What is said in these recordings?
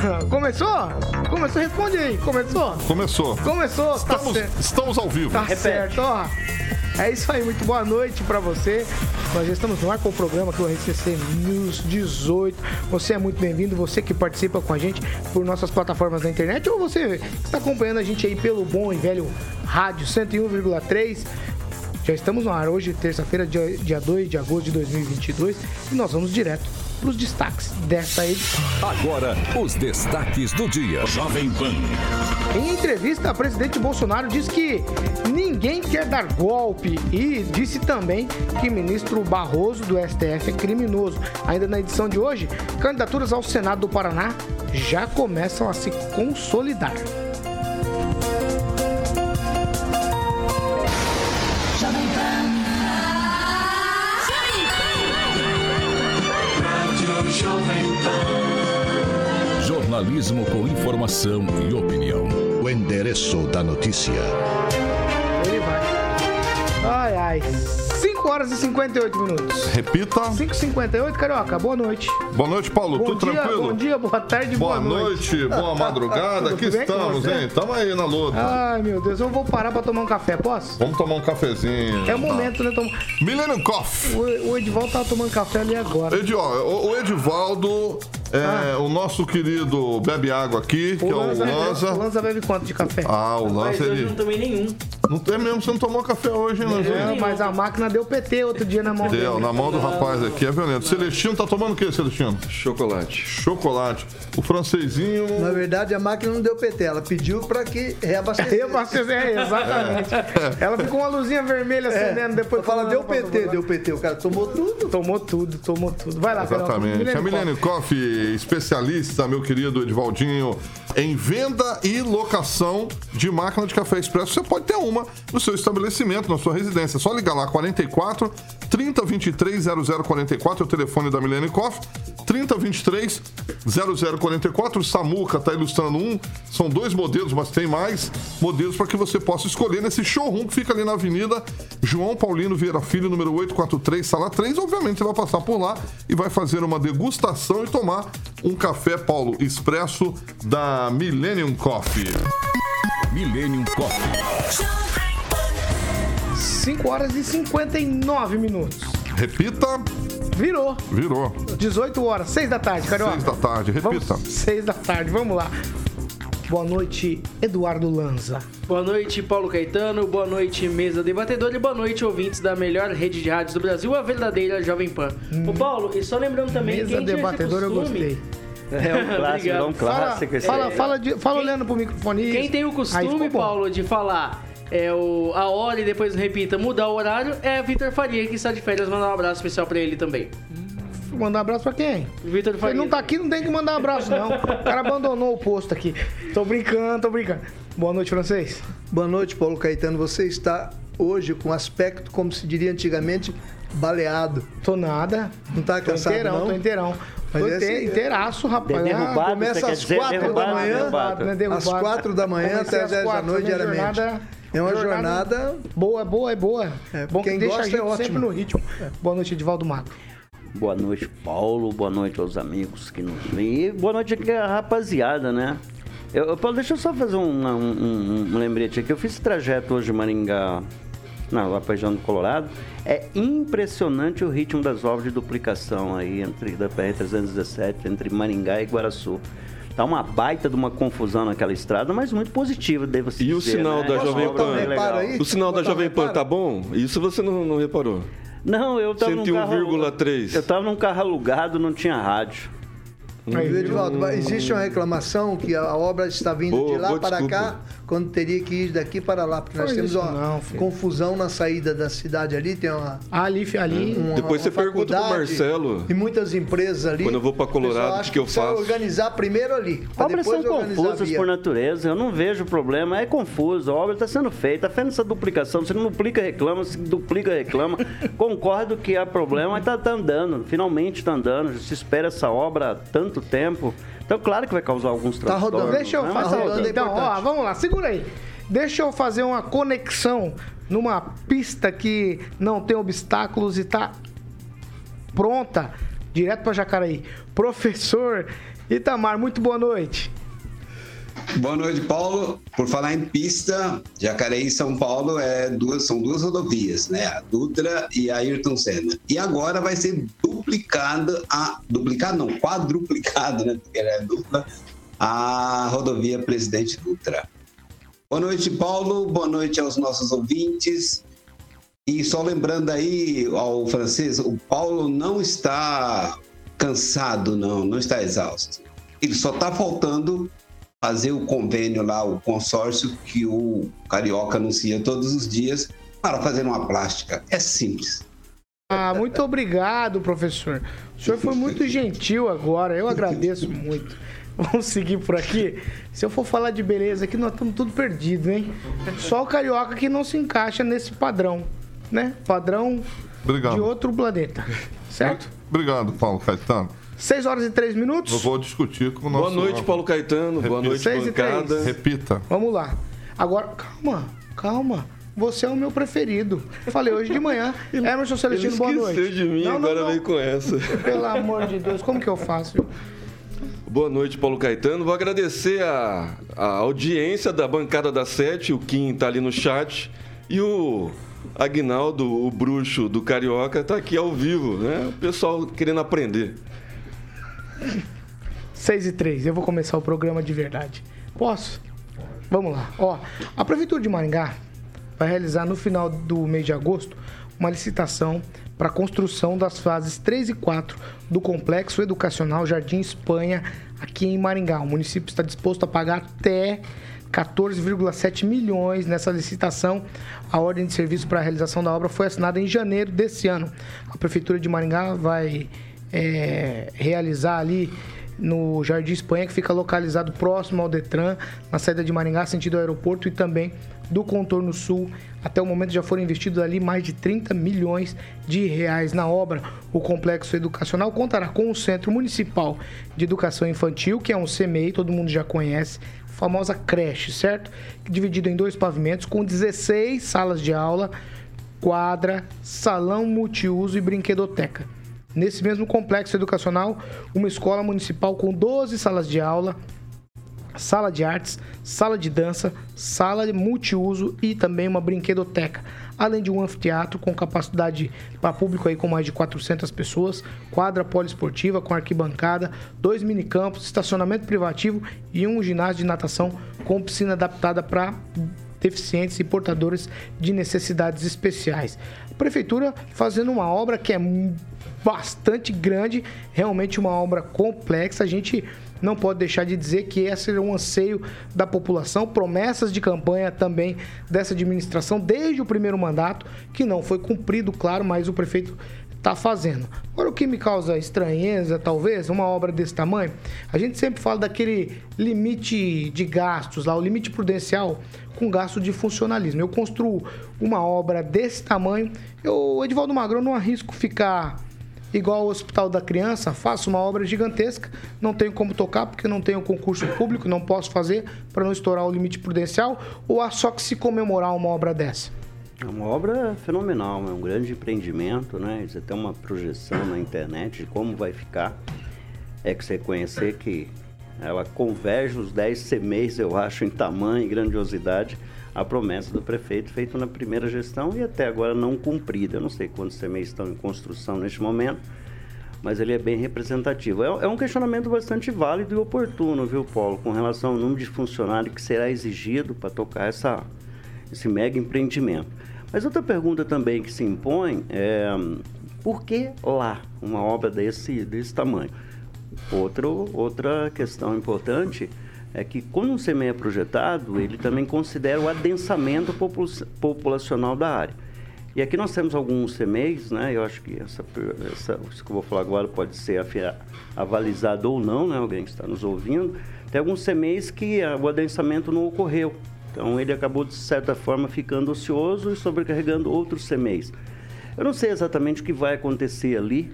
Começou? Começou? Responde aí. Começou? Começou. Começou, tá Estamos, certo. estamos ao vivo. Tá certo, ó. É isso aí, muito boa noite pra você. Nós já estamos no ar com o programa aqui, o RCC News 18. Você é muito bem-vindo, você que participa com a gente por nossas plataformas na internet ou você que está acompanhando a gente aí pelo bom e velho rádio 101,3. Já estamos no ar hoje, terça-feira, dia, dia 2 de agosto de 2022, e nós vamos direto para os destaques dessa edição. Agora, os destaques do dia. Jovem Pan. Em entrevista, o presidente Bolsonaro diz que ninguém quer dar golpe e disse também que ministro Barroso do STF é criminoso. Ainda na edição de hoje, candidaturas ao Senado do Paraná já começam a se consolidar. Jornalismo com informação e opinião. O endereço da notícia. Ele vai. Ai, ai. 5 horas e 58 minutos. Repita. 5h58, Carioca, boa noite. Boa noite, Paulo. Bom Tudo dia, tranquilo? bom dia, boa tarde, Boa boa, noite, boa madrugada. Aqui estamos, hein? Estamos aí na luta. Ai, meu Deus, eu vou parar pra tomar um café, posso? Vamos tomar um cafezinho. É o momento, né? Tom... Millennium Coffee. O, o Edivaldo tava tomando café ali agora. Edi, ó, o, o Edivaldo, é, o nosso querido bebe água aqui, que é o Lanza, Lanza. o Lanza bebe quanto de café? Ah, o Mas Lanza, hoje eu ele... não tomei nenhum. Não tem mesmo, você não tomou café hoje, hein, É, mas a máquina deu PT outro dia na mão Deu, dele. na mão do rapaz aqui, é violento. Celestino tá tomando o que, Celestino? Chocolate. Chocolate. O francesinho... Na verdade, a máquina não deu PT, ela pediu para que reabastecesse. Eu passei, é, exatamente. Ela ficou uma luzinha vermelha acendendo depois. Fala, deu PT, deu PT. O cara tomou tudo. Tomou tudo, tomou tudo. Vai lá. Exatamente. A Millennium Coffee, especialista, meu querido Edivaldinho, em venda e locação de máquina de café expresso. Você pode ter uma no seu estabelecimento, na sua residência. É só ligar lá, 44 3023 0044, é o telefone da Millennium Coffee. 3023 0044. O Samuca está ilustrando um. São dois modelos, mas tem mais modelos para que você possa escolher nesse showroom que fica ali na Avenida João Paulino Vieira Filho, número 843, sala 3. Obviamente você vai passar por lá e vai fazer uma degustação e tomar um café, Paulo, expresso da Millennium Coffee. Millennium Coffee. 5 horas e 59 minutos. Repita, Virou. virou. 18 horas, 6 da tarde, Carioca. Seis da tarde, repita. 6 da tarde, vamos lá. Boa noite, Eduardo Lanza. Boa noite, Paulo Caetano. Boa noite, mesa debatedora. E boa noite, ouvintes da melhor rede de rádios do Brasil, a verdadeira Jovem Pan. Ô, Paulo, e só lembrando também Hum. Mesa debatedora eu costume- gostei. É um clássico, é um clássico. esse Fala, aí. fala, de- fala olhando pro microfone. Quem tem o costume. Paulo, de falar é, o, a hora e depois repita, mudar o horário, é Vitor Faria, que está de férias. Mandar um abraço especial pra ele também. Mandar um abraço pra quem? Vitor Ele Faria. não tá aqui, não tem que mandar um abraço, não. O cara abandonou o posto aqui. Tô brincando, tô brincando. Boa noite, francês. Boa noite, Paulo Caetano. Você está hoje com aspecto, como se diria antigamente, baleado. Tô nada. Não tá Tô cansado, inteirão, não? tô inteirão. Mas esse- inte- inteiraço, rapaz. De- derrubado, Ah, começa às dizer quatro da derrubado, manhã, derrubado. né, derrubado. Às quatro da manhã até às 10 da noite, diariamente. jornada- É uma jornada Boa, boa, é boa. É, Bom que quem deixa a gosta gente é ótimo. sempre no ritmo. Boa noite, Edivaldo Mato. Boa noite, Paulo. Boa noite aos amigos que nos veem. E boa noite aqui rapaziada, né? Eu, eu- Paulo, deixa eu só fazer um, um- um- um lembrete aqui. Eu fiz esse trajeto hoje de Maringá, para região do Colorado. É impressionante o ritmo das obras de duplicação aí entre da PR-317, entre Maringá e Guaraçu. Tá uma baita de uma confusão naquela estrada, mas muito positiva, devo E o dizer, sinal né? da Jovem Pan? O sinal da Jovem Pan tá bom? Isso você não, não reparou? Não, eu tava num carro... 101,3. Eu tava num carro alugado, não tinha rádio. Aí, Edivaldo, mas existe uma reclamação que a obra está vindo Boa, de lá para desculpa. cá quando teria que ir daqui para lá, porque nós temos isso uma não, confusão na saída da cidade ali, tem uma. Ali, ali. uma- Depois uma você pergunta pro Marcelo. E muitas empresas ali. Quando eu vou pra Colorado, o que eu faço? organizar primeiro ali. Obras são confusas por natureza, eu não vejo problema, é confuso. A obra está sendo feita, tá fazendo essa duplicação, você não duplica, reclama, se duplica, reclama. Concordo que há problema, mas está tá andando, finalmente está andando, se espera essa obra há tanto tempo. Então, claro que vai causar alguns Tá rodando. transtornos. Deixa eu né? Fazer. tá então, ó, vamos lá, segura aí. Deixa eu fazer uma conexão numa pista que não tem obstáculos e tá pronta direto para Jacareí. Professor Itamar, muito boa noite. Boa noite, Paulo. Por falar em pista, Jacareí e São Paulo é duas, são duas rodovias, né? A Dutra e a Ayrton Senna. E agora vai ser duplicada, a, duplicada não, quadruplicada, né? Porque ela é dupla, a rodovia Presidente Dutra. Boa noite, Paulo. Boa noite aos nossos ouvintes. E só lembrando aí ao francês, o Paulo não está cansado, não, não está exausto. Ele só está faltando fazer o convênio lá, o consórcio que o Carioca anuncia todos os dias para fazer uma plástica. É simples. Ah, muito obrigado, professor. O senhor foi muito gentil agora, eu agradeço muito. Vamos seguir por aqui. Se eu for falar de beleza aqui, nós estamos tudo perdidos, hein? Só o carioca que não se encaixa nesse padrão, né? Padrão Obrigado. de outro planeta. Certo? Obrigado, Paulo Caetano. 6 horas e 3 minutos. Eu vou discutir com o nosso... Boa noite, Paulo Caetano. Boa Repita. noite, Seis e bancada. Repita. Vamos lá. Agora, calma, calma. Você é o meu preferido. Falei hoje de manhã. Emerson Ele Celestino, boa noite. esqueceu de mim, Não, não, agora não. veio com essa. Pelo amor de Deus, como que eu faço? Boa noite, Paulo Caetano. Vou agradecer a, a audiência da bancada da Sete, o Kim tá ali no chat, e o Agnaldo, o bruxo do Carioca, tá aqui ao vivo, né? O pessoal querendo aprender. 6 e 3, eu vou começar o programa de verdade. Posso? Vamos lá. Ó, a Prefeitura de Maringá vai realizar no final do mês de agosto uma licitação para a construção das fases 3 e 4 do Complexo Educacional Jardim Espanha, aqui em Maringá. O município está disposto a pagar até 14,7 milhões nessa licitação. A ordem de serviço para a realização da obra foi assinada em janeiro desse ano. A Prefeitura de Maringá vai é, realizar ali no Jardim Espanha, que fica localizado próximo ao Detran, na saída de Maringá, sentido aeroporto, e também do contorno sul. Até o momento já foram investidos ali mais de 30 milhões de reais na obra. O complexo educacional contará com o Centro Municipal de Educação Infantil, que é um CMEI, todo mundo já conhece, famosa creche, certo? Dividido em dois pavimentos, com 16 salas de aula, quadra, salão multiuso e brinquedoteca. Nesse mesmo complexo educacional, uma escola municipal com 12 salas de aula, sala de artes, sala de dança, sala de multiuso e também uma brinquedoteca, além de um anfiteatro com capacidade para público aí com mais de 400 pessoas, quadra poliesportiva com arquibancada, dois minicampos, estacionamento privativo e um ginásio de natação com piscina adaptada para deficientes e portadores de necessidades especiais. A prefeitura fazendo uma obra que é bastante grande, realmente uma obra complexa. A gente não pode deixar de dizer que esse é um anseio da população, promessas de campanha também dessa administração desde o primeiro mandato, que não foi cumprido, claro, mas o prefeito está fazendo. Agora, o que me causa estranheza, talvez, uma obra desse tamanho, a gente sempre fala daquele limite de gastos lá, o limite prudencial com gasto de funcionalismo. Eu construo uma obra desse tamanho, eu, Edivaldo Magrão, não arrisco ficar igual ao Hospital da Criança, faço uma obra gigantesca, não tenho como tocar porque não tenho concurso público, não posso fazer para não estourar o limite prudencial, ou há só que se comemorar uma obra dessa? É uma obra fenomenal, é um grande empreendimento, né? Você tem uma projeção na internet de como vai ficar. É que você conhecer que ela converge os 10 CMEs, eu acho, em tamanho e grandiosidade, a promessa do prefeito feita na primeira gestão e até agora não cumprida. Eu não sei quantos CMEs estão em construção neste momento, mas ele é bem representativo. É, é um questionamento bastante válido e oportuno, viu, Paulo, com relação ao número de funcionários que será exigido para tocar essa, esse mega empreendimento. Mas outra pergunta também que se impõe é por que lá uma obra desse, desse tamanho? Outro, outra questão importante é que quando um CMEI é projetado, ele também considera o adensamento popula populacional da área. E aqui nós temos alguns CMEIs, né? Eu acho que essa, essa, isso que eu vou falar agora pode ser avalizado ou não, né? Alguém que está nos ouvindo. Tem alguns CMEIs que o adensamento não ocorreu. Então ele acabou, de certa forma, ficando ocioso e sobrecarregando outros CMEIs. Eu não sei exatamente o que vai acontecer ali.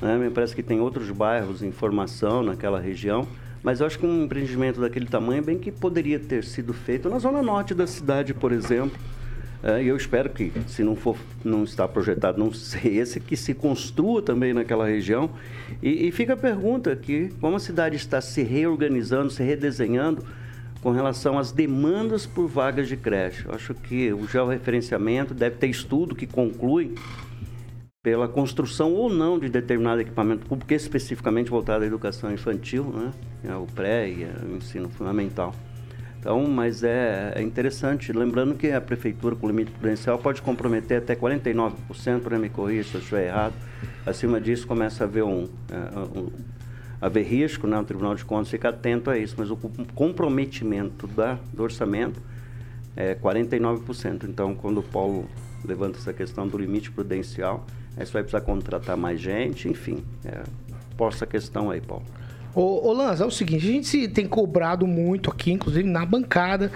Né? Me parece que tem outros bairros em formação naquela região. Mas eu acho que um empreendimento daquele tamanho bem que poderia ter sido feito na zona norte da cidade, por exemplo. É, e eu espero que, se não for, não está projetado, não ser esse, que se construa também naquela região. E, e fica a pergunta que, como a cidade está se reorganizando, se redesenhando com relação às demandas por vagas de creche. Eu acho que o georreferenciamento deve ter estudo que conclui pela construção ou não de determinado equipamento público, especificamente voltado à educação infantil, né? É o pré e o ensino fundamental. Então, mas é, é, interessante, lembrando que a prefeitura com limite prudencial pode comprometer até 49%, para me corrigir se eu estiver errado. Acima disso começa a haver um, é, um haver risco, né? o Tribunal de Contas fica atento a isso, mas o comprometimento da, do orçamento é 49%. Então, quando o Paulo levanta essa questão do limite prudencial, aí você vai precisar contratar mais gente, enfim, é, posta a questão aí, Paulo. Ô, ô Lanza, é o seguinte, a gente tem cobrado muito aqui, inclusive na bancada,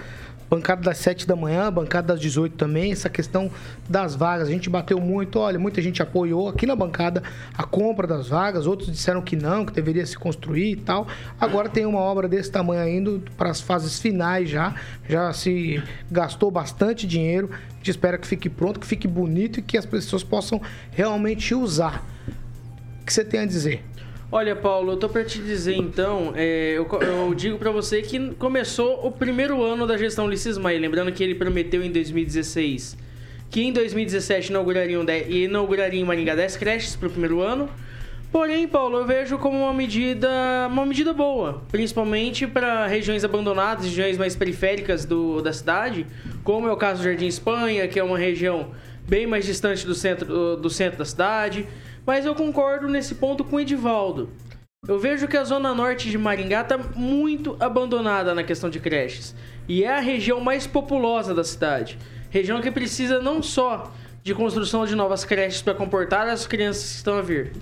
bancada das 7 da manhã, bancada das 18 também, essa questão das vagas. A gente bateu muito, olha, muita gente apoiou aqui na bancada a compra das vagas, outros disseram que não, que deveria se construir e tal. Agora tem uma obra desse tamanho indo para as fases finais já, já se gastou bastante dinheiro. A gente espera que fique pronto, que fique bonito e que as pessoas possam realmente usar. O que você tem a dizer? Olha, Paulo, eu tô para te dizer então, é, eu, eu, digo para você que começou o primeiro ano da gestão Ulisses Maia, lembrando que ele prometeu em 2016 que em 2017 inaugurariam, inauguraria em Maringá 10 creches para o primeiro ano. Porém, Paulo, eu vejo como uma medida, uma medida boa, principalmente para regiões abandonadas, regiões mais periféricas do, da cidade, como é o caso do Jardim Espanha, que é uma região bem mais distante do centro, do centro da cidade. Mas eu concordo nesse ponto com o Edivaldo. Eu vejo que a zona norte de Maringá está muito abandonada na questão de creches. E é a região mais populosa da cidade. Região que precisa não só de construção de novas creches para comportar as crianças que estão a vir,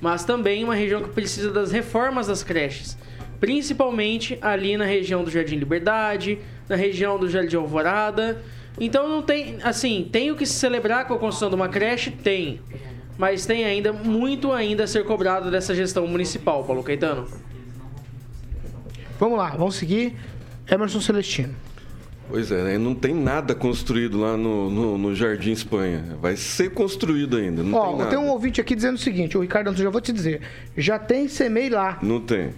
mas também uma região que precisa das reformas das creches. Principalmente ali na região do Jardim Liberdade, na região do Jardim Alvorada. Então não tem, assim, tem o que se celebrar com a construção de uma creche? Tem mas tem ainda muito ainda a ser cobrado dessa gestão municipal, Paulo Caetano. Vamos lá, vamos seguir. Emerson Celestino. Pois é, né? não tem nada construído lá no, no, no Jardim Espanha. Vai ser construído ainda. Não Ó, tem, tem um ouvinte aqui dizendo o seguinte: o Ricardo, já vou te dizer, já tem CEMEI lá. Não tem.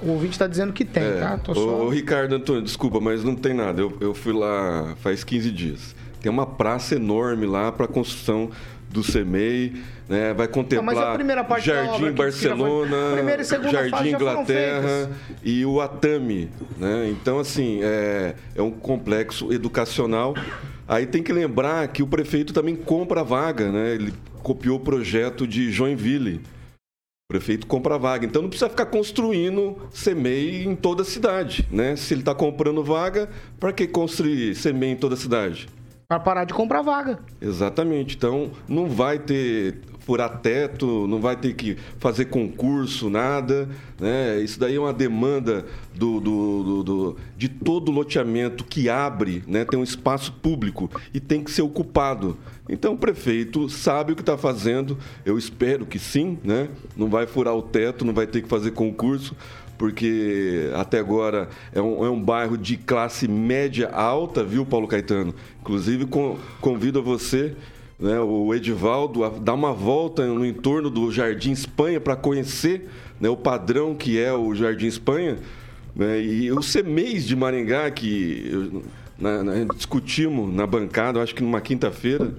O ouvinte está dizendo que tem, é, tá? Tô só... Ô, Ricardo Antônio, desculpa, mas não tem nada. Eu, eu fui lá faz 15 dias. Tem uma praça enorme lá para construção do CEMEI né? Vai contemplar não, Jardim Barcelona, Jardim Inglaterra e o Atami, né? Então assim é, é um complexo educacional. Aí tem que lembrar que o prefeito também compra vaga, né? Ele copiou o projeto de Joinville. O prefeito compra vaga. Então não precisa ficar construindo CEMEI em toda a cidade, né? Se ele está comprando vaga, para que construir CEMEI em toda a cidade? Para parar de comprar vaga. Exatamente. Então não vai ter furar teto, não vai ter que fazer concurso, nada. Né? Isso daí é uma demanda do, do, do, do de todo loteamento que abre, né? tem um espaço público e tem que ser ocupado. Então o prefeito sabe o que está fazendo, eu espero que sim, né? não vai furar o teto, não vai ter que fazer concurso, porque até agora é um, é um, bairro de classe média alta, viu, Paulo Caetano? Inclusive, com, convido a você né, o Edivaldo a dar uma volta no entorno do Jardim Espanha para conhecer né, o padrão que é o Jardim Espanha. Né, e o CEMEIS de Maringá, que na, na, discutimos na bancada, acho que numa quinta-feira,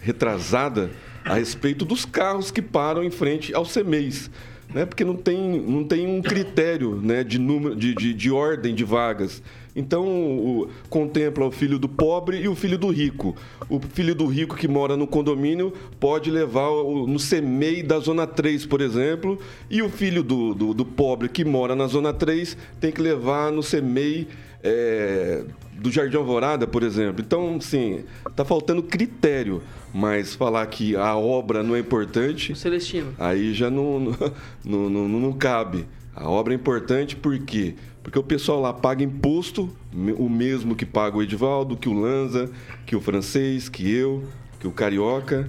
retrasada, a respeito dos carros que param em frente ao CEMEIS. Né, porque não tem, não tem um critério né, de, número, de, de, de ordem de vagas. Então, o, contempla o filho do pobre e o filho do rico. O filho do rico que mora no condomínio pode levar o, no CEMEI da Zona 3, por exemplo, e o filho do, do, do pobre que mora na Zona 3 tem que levar no CEMEI é, do Jardim Alvorada, por exemplo. Então, sim, está faltando critério, mas falar que a obra não é importante, O Celestino. aí já não, não, não, não, não cabe. A obra é importante por quê? Porque o pessoal lá paga imposto, o mesmo que paga o Edivaldo, que o Lanza, que o francês, que eu, que o carioca.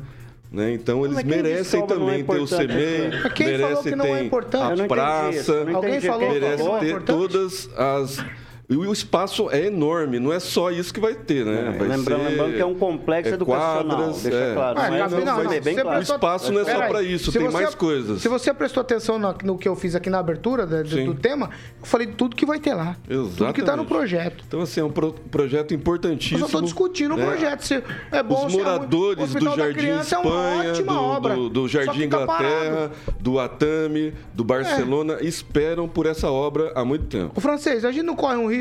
Né? Então eles merecem é também ter o importante? CEMEI, Mas quem falou merece que não é ter a praça, Alguém falou quem que merece falou é ter importante? todas as. E o espaço é enorme, não é só isso que vai ter, né? Vai lembrando, ser, lembrando que é um complexo é educacional. quadras, deixa é. claro. Ah, não, ser não, bem claro. O espaço não é só para isso, tem você- mais coisas. Se você prestou atenção na- no que eu fiz aqui na abertura do, do tema, eu falei tudo que vai ter lá. Tudo que tá no Exatamente. projeto. Então, assim, é um pro- projeto Eu importantíssimo. só estou discutindo o né? projeto. Se é bom Os se é moradores O do Jardim Criança é uma Espanha, ótima do, obra. do, do Jardim Inglaterra, do Atami, do Barcelona, esperam por essa obra há muito tempo. O francês, a gente não corre um risco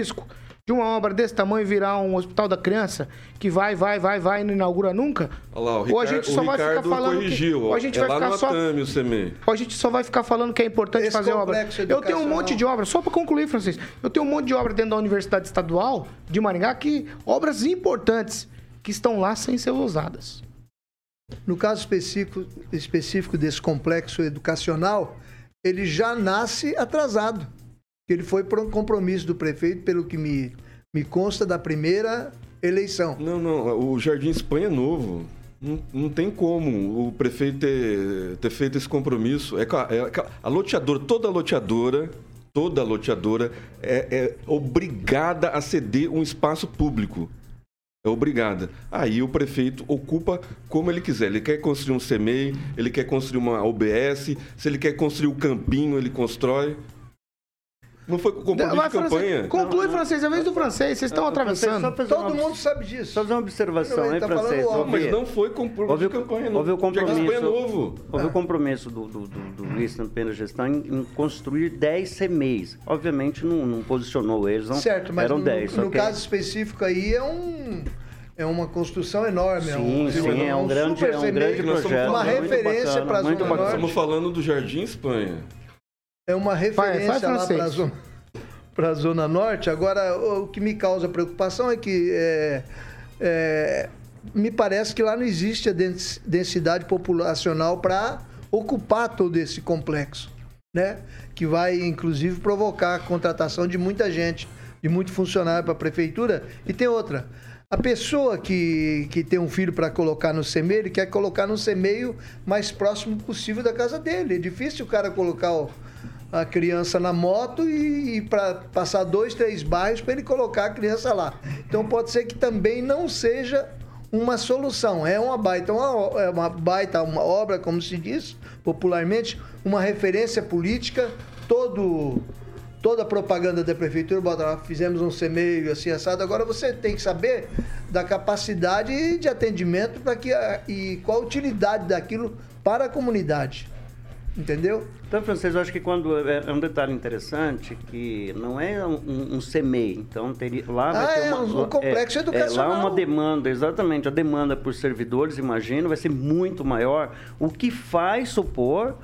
de uma obra desse tamanho virar um hospital da criança que vai, vai, vai, vai e não inaugura nunca? Olha lá, o ou a gente só vai ficar falando corrigiu. que, ou a gente é vai lá ficar no só CEMEI. ou a gente só vai ficar falando que é importante Esse fazer obra. Eu tenho um monte de obras, só para concluir, francês. Eu tenho um monte de obra dentro da Universidade Estadual de Maringá que obras importantes que estão lá sem ser usadas. No caso específico, específico desse complexo educacional, ele já nasce atrasado. Ele foi por um compromisso do prefeito, pelo que me, me consta, da primeira eleição. Não, não, o Jardim Espanha é novo. Não, não tem como o prefeito ter, ter feito esse compromisso. É, é a loteadora, toda loteadora, toda loteadora é, é obrigada a ceder um espaço público. É obrigada. Aí o prefeito ocupa como ele quiser. Ele quer construir um CMEI, ele quer construir uma OBS, se ele quer construir um campinho, ele constrói. Não foi com compromisso Vai, de campanha. francês, conclui, francês. É a vez do francês. Vocês estão atravessando. Todo uma- mundo sabe disso. Só fazer uma observação, Ele hein, tá falando francês? óbvio, Ouvi- Mas não foi compromisso Houve, de campanha, não. houve o compromisso, é novo. houve o compromisso do, do, do, do Luiz na primeira gestão em, em construir 10 CMEs. Obviamente não, não posicionou eles, não, Certo, mas eram no, 10. no ok? caso específico aí é um é uma construção enorme. é Sim, um, sim, é um grande- super é um grande projeto. Uma falando. referência para a muito Zona. Norte. Estamos falando do Jardim Espanha. É uma referência lá para a zona, pra zona Norte. Agora, o que me causa preocupação é que é, é, me parece que lá não existe a dens- densidade populacional para ocupar todo esse complexo, né? Que vai, inclusive, provocar a contratação de muita gente, de muito funcionário para a prefeitura. E tem outra. A pessoa que, que tem um filho para colocar no CMEI, ele quer colocar no CMEI mais próximo possível da casa dele. É difícil o cara colocar o, a criança na moto e, e para passar dois, três bairros para ele colocar a criança lá. Então pode ser que também não seja uma solução. É uma baita, uma, é uma baita uma obra, como se diz popularmente, uma referência política. Todo toda a propaganda da prefeitura bota fizemos um CMEI assim assado. Agora você tem que saber da capacidade de atendimento para que e qual a utilidade daquilo para a comunidade. Entendeu? Então, francês, eu acho que quando é é um detalhe interessante que não é um, um, um CMEI, então teria lá vai Ah, ter é uma, um complexo é, educacional. É, lá uma demanda, exatamente, a demanda por servidores, imagino, vai ser muito maior, o que faz supor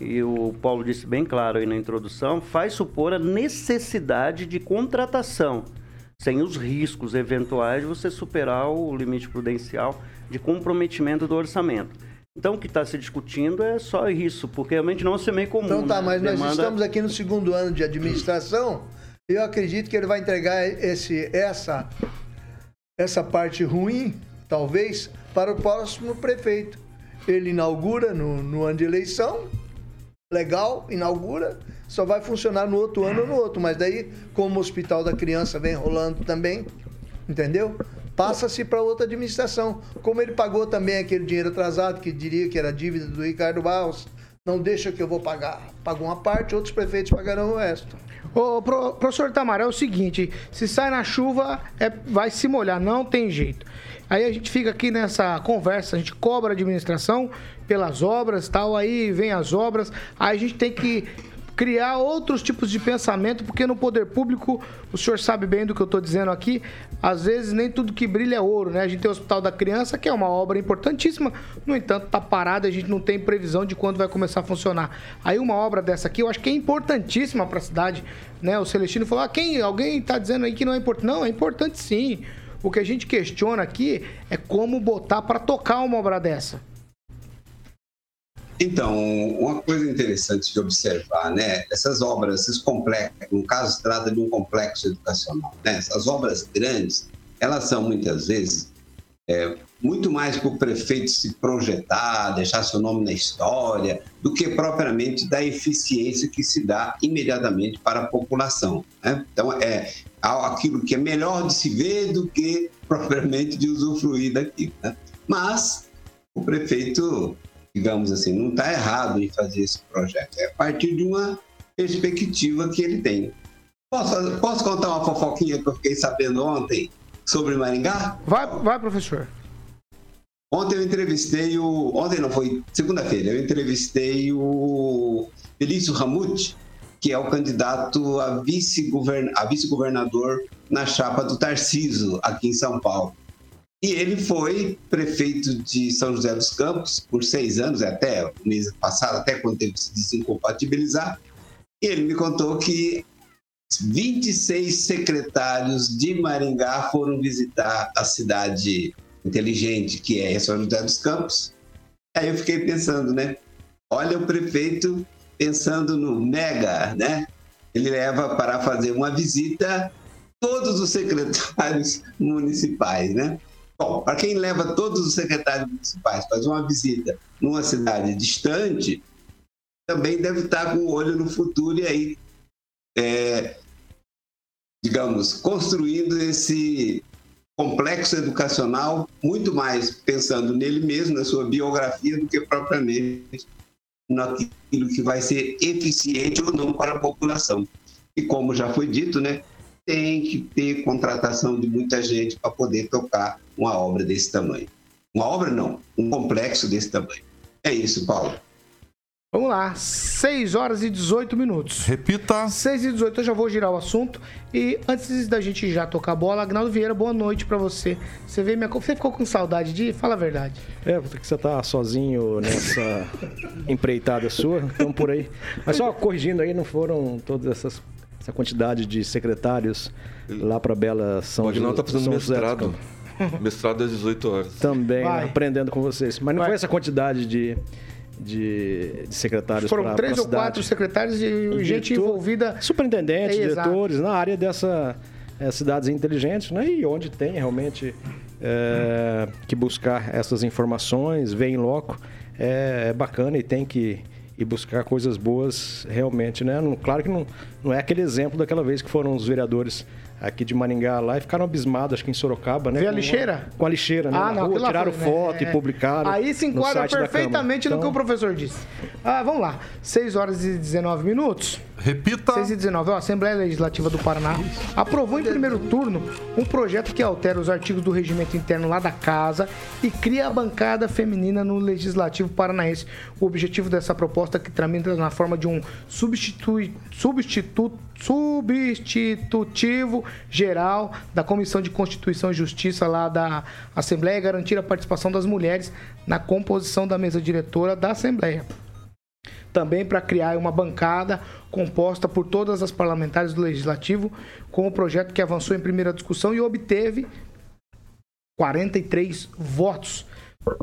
e o Paulo disse bem claro aí na introdução, faz supor a necessidade de contratação, sem os riscos eventuais de você superar o limite prudencial de comprometimento do orçamento. Então, o que está se discutindo é só isso, porque realmente não é CMEI comum. Então tá, né? mas nós Demanda- estamos aqui no segundo ano de administração. Eu acredito que ele vai entregar esse, essa, essa parte ruim, talvez, para o próximo prefeito. Ele inaugura no, no ano de eleição, legal, inaugura, só vai funcionar no outro ano ou no outro. Mas daí, como o Hospital da Criança vem rolando também, entendeu? Passa-se para outra administração. Como ele pagou também aquele dinheiro atrasado, que diria que era dívida do Ricardo Barros, não deixa que eu vou pagar. Pagou uma parte, outros prefeitos pagarão o resto. Ô, pro- professor Tamara, é o seguinte: se sai na chuva, é, vai se molhar, não tem jeito. Aí a gente fica aqui nessa conversa, a gente cobra a administração pelas obras tal, aí vem as obras, aí a gente tem que criar outros tipos de pensamento, porque no poder público, o senhor sabe bem do que eu estou dizendo aqui, às vezes nem tudo que brilha é ouro, né? A gente tem o Hospital da Criança, que é uma obra importantíssima, no entanto, está parada, a gente não tem previsão de quando vai começar a funcionar. Aí uma obra dessa aqui, eu acho que é importantíssima para a cidade, né? O Celestino falou, ah, quem, alguém está dizendo aí que não é importante. Não, é importante sim. O que a gente questiona aqui é como botar para tocar uma obra dessa. Então, uma coisa interessante de observar, né? Essas obras, esses complexos, no caso se trata de um complexo educacional, né? Essas obras grandes, elas são muitas vezes é, muito mais para o prefeito se projetar, deixar seu nome na história, do que propriamente da eficiência que se dá imediatamente para a população. Né? Então, é aquilo que é melhor de se ver do que propriamente de usufruir daquilo. Né? Mas o prefeito, digamos assim, não está errado em fazer esse projeto. É a partir de uma perspectiva que ele tem. Posso, posso contar uma fofoquinha que eu fiquei sabendo ontem sobre Maringá? Vai, vai professor. Ontem eu entrevistei o. Ontem não, foi segunda-feira. Eu entrevistei o Felício Ramute, que é o candidato a vice-governador vice na chapa do Tarciso, aqui em São Paulo. E ele foi prefeito de São José dos Campos por seis anos, até o mês passado, até quando teve que se desincompatibilizar. E ele me contou que 26 secretários de Maringá foram visitar a cidade inteligente, que é São José dos Campos. Aí eu fiquei pensando, né? Olha o prefeito pensando no mega, né? Ele leva para fazer uma visita todos os secretários municipais, né? Bom, para quem leva todos os secretários municipais fazer uma visita numa cidade distante, também deve estar com o olho no futuro e aí, é, digamos, construindo esse complexo educacional muito mais pensando nele mesmo, na sua biografia, do que propriamente naquilo que vai ser eficiente ou não para a população. E como já foi dito, né, tem que ter contratação de muita gente para poder tocar uma obra desse tamanho. Uma obra não, um complexo desse tamanho. É isso, Paulo. Vamos lá, 6 horas e 18 minutos. Repita. 6 e 18, eu já vou girar o assunto. E antes da gente já tocar a bola, Agnaldo Vieira, boa noite para você. Você veio minha... Você ficou com saudade de? Fala a verdade. É, porque você tá sozinho nessa empreitada sua, então por aí. Mas só corrigindo aí, não foram todas essas essa quantidade de secretários lá para Bela São José. O Agnaldo tá fazendo São mestrado. mestrado às 18 horas. Também, né, aprendendo com vocês. Mas não Vai. foi essa quantidade de de, de secretários Foram pra, três pra ou cidade. quatro secretários e gente envolvida. Superintendentes, é, diretores, exato. na área dessa é, cidades inteligentes, né? E onde tem realmente é, que buscar essas informações, ver em loco, é, é bacana e tem que e buscar coisas boas realmente, né? Claro que não, não é aquele exemplo daquela vez que foram os vereadores aqui de Maringá lá e ficaram abismados, acho que em Sorocaba, né? Vê a lixeira? Com a lixeira, né? Ah, não, rua, tiraram foi, foto né? e publicaram. Aí se enquadra perfeitamente no então... que o professor disse. Ah, vamos lá. 6 horas e 19 minutos. Repita. 6 e 19. Ó, a Assembleia Legislativa do Paraná aprovou em primeiro turno um projeto que altera os artigos do regimento interno lá da casa e cria a bancada feminina no Legislativo Paranaense. O objetivo dessa proposta é que tramita na forma de um substitui, substituto substitutivo geral da Comissão de Constituição e Justiça lá da Assembleia é garantir a participação das mulheres na composição da mesa diretora da Assembleia. Também para criar uma bancada composta por todas as parlamentares do Legislativo, com o projeto que avançou em primeira discussão e obteve 43 votos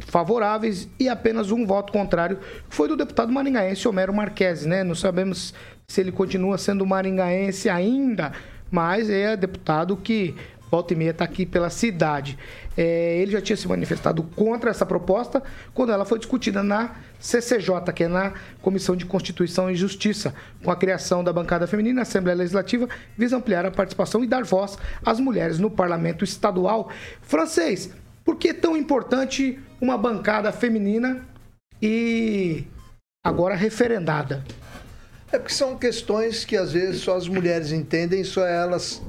favoráveis e apenas um voto contrário, foi do deputado maringaense Homero Marques, né? Não sabemos se ele continua sendo maringaense ainda, mas é deputado que volta e meia está aqui pela cidade. É, ele já tinha se manifestado contra essa proposta quando ela foi discutida na CCJ, que é na Comissão de Constituição e Justiça, com a criação da bancada feminina na Assembleia Legislativa, visa ampliar a participação e dar voz às mulheres no parlamento estadual francês. Por que é tão importante uma bancada feminina e agora referendada? É porque são questões que às vezes só as mulheres entendem, só elas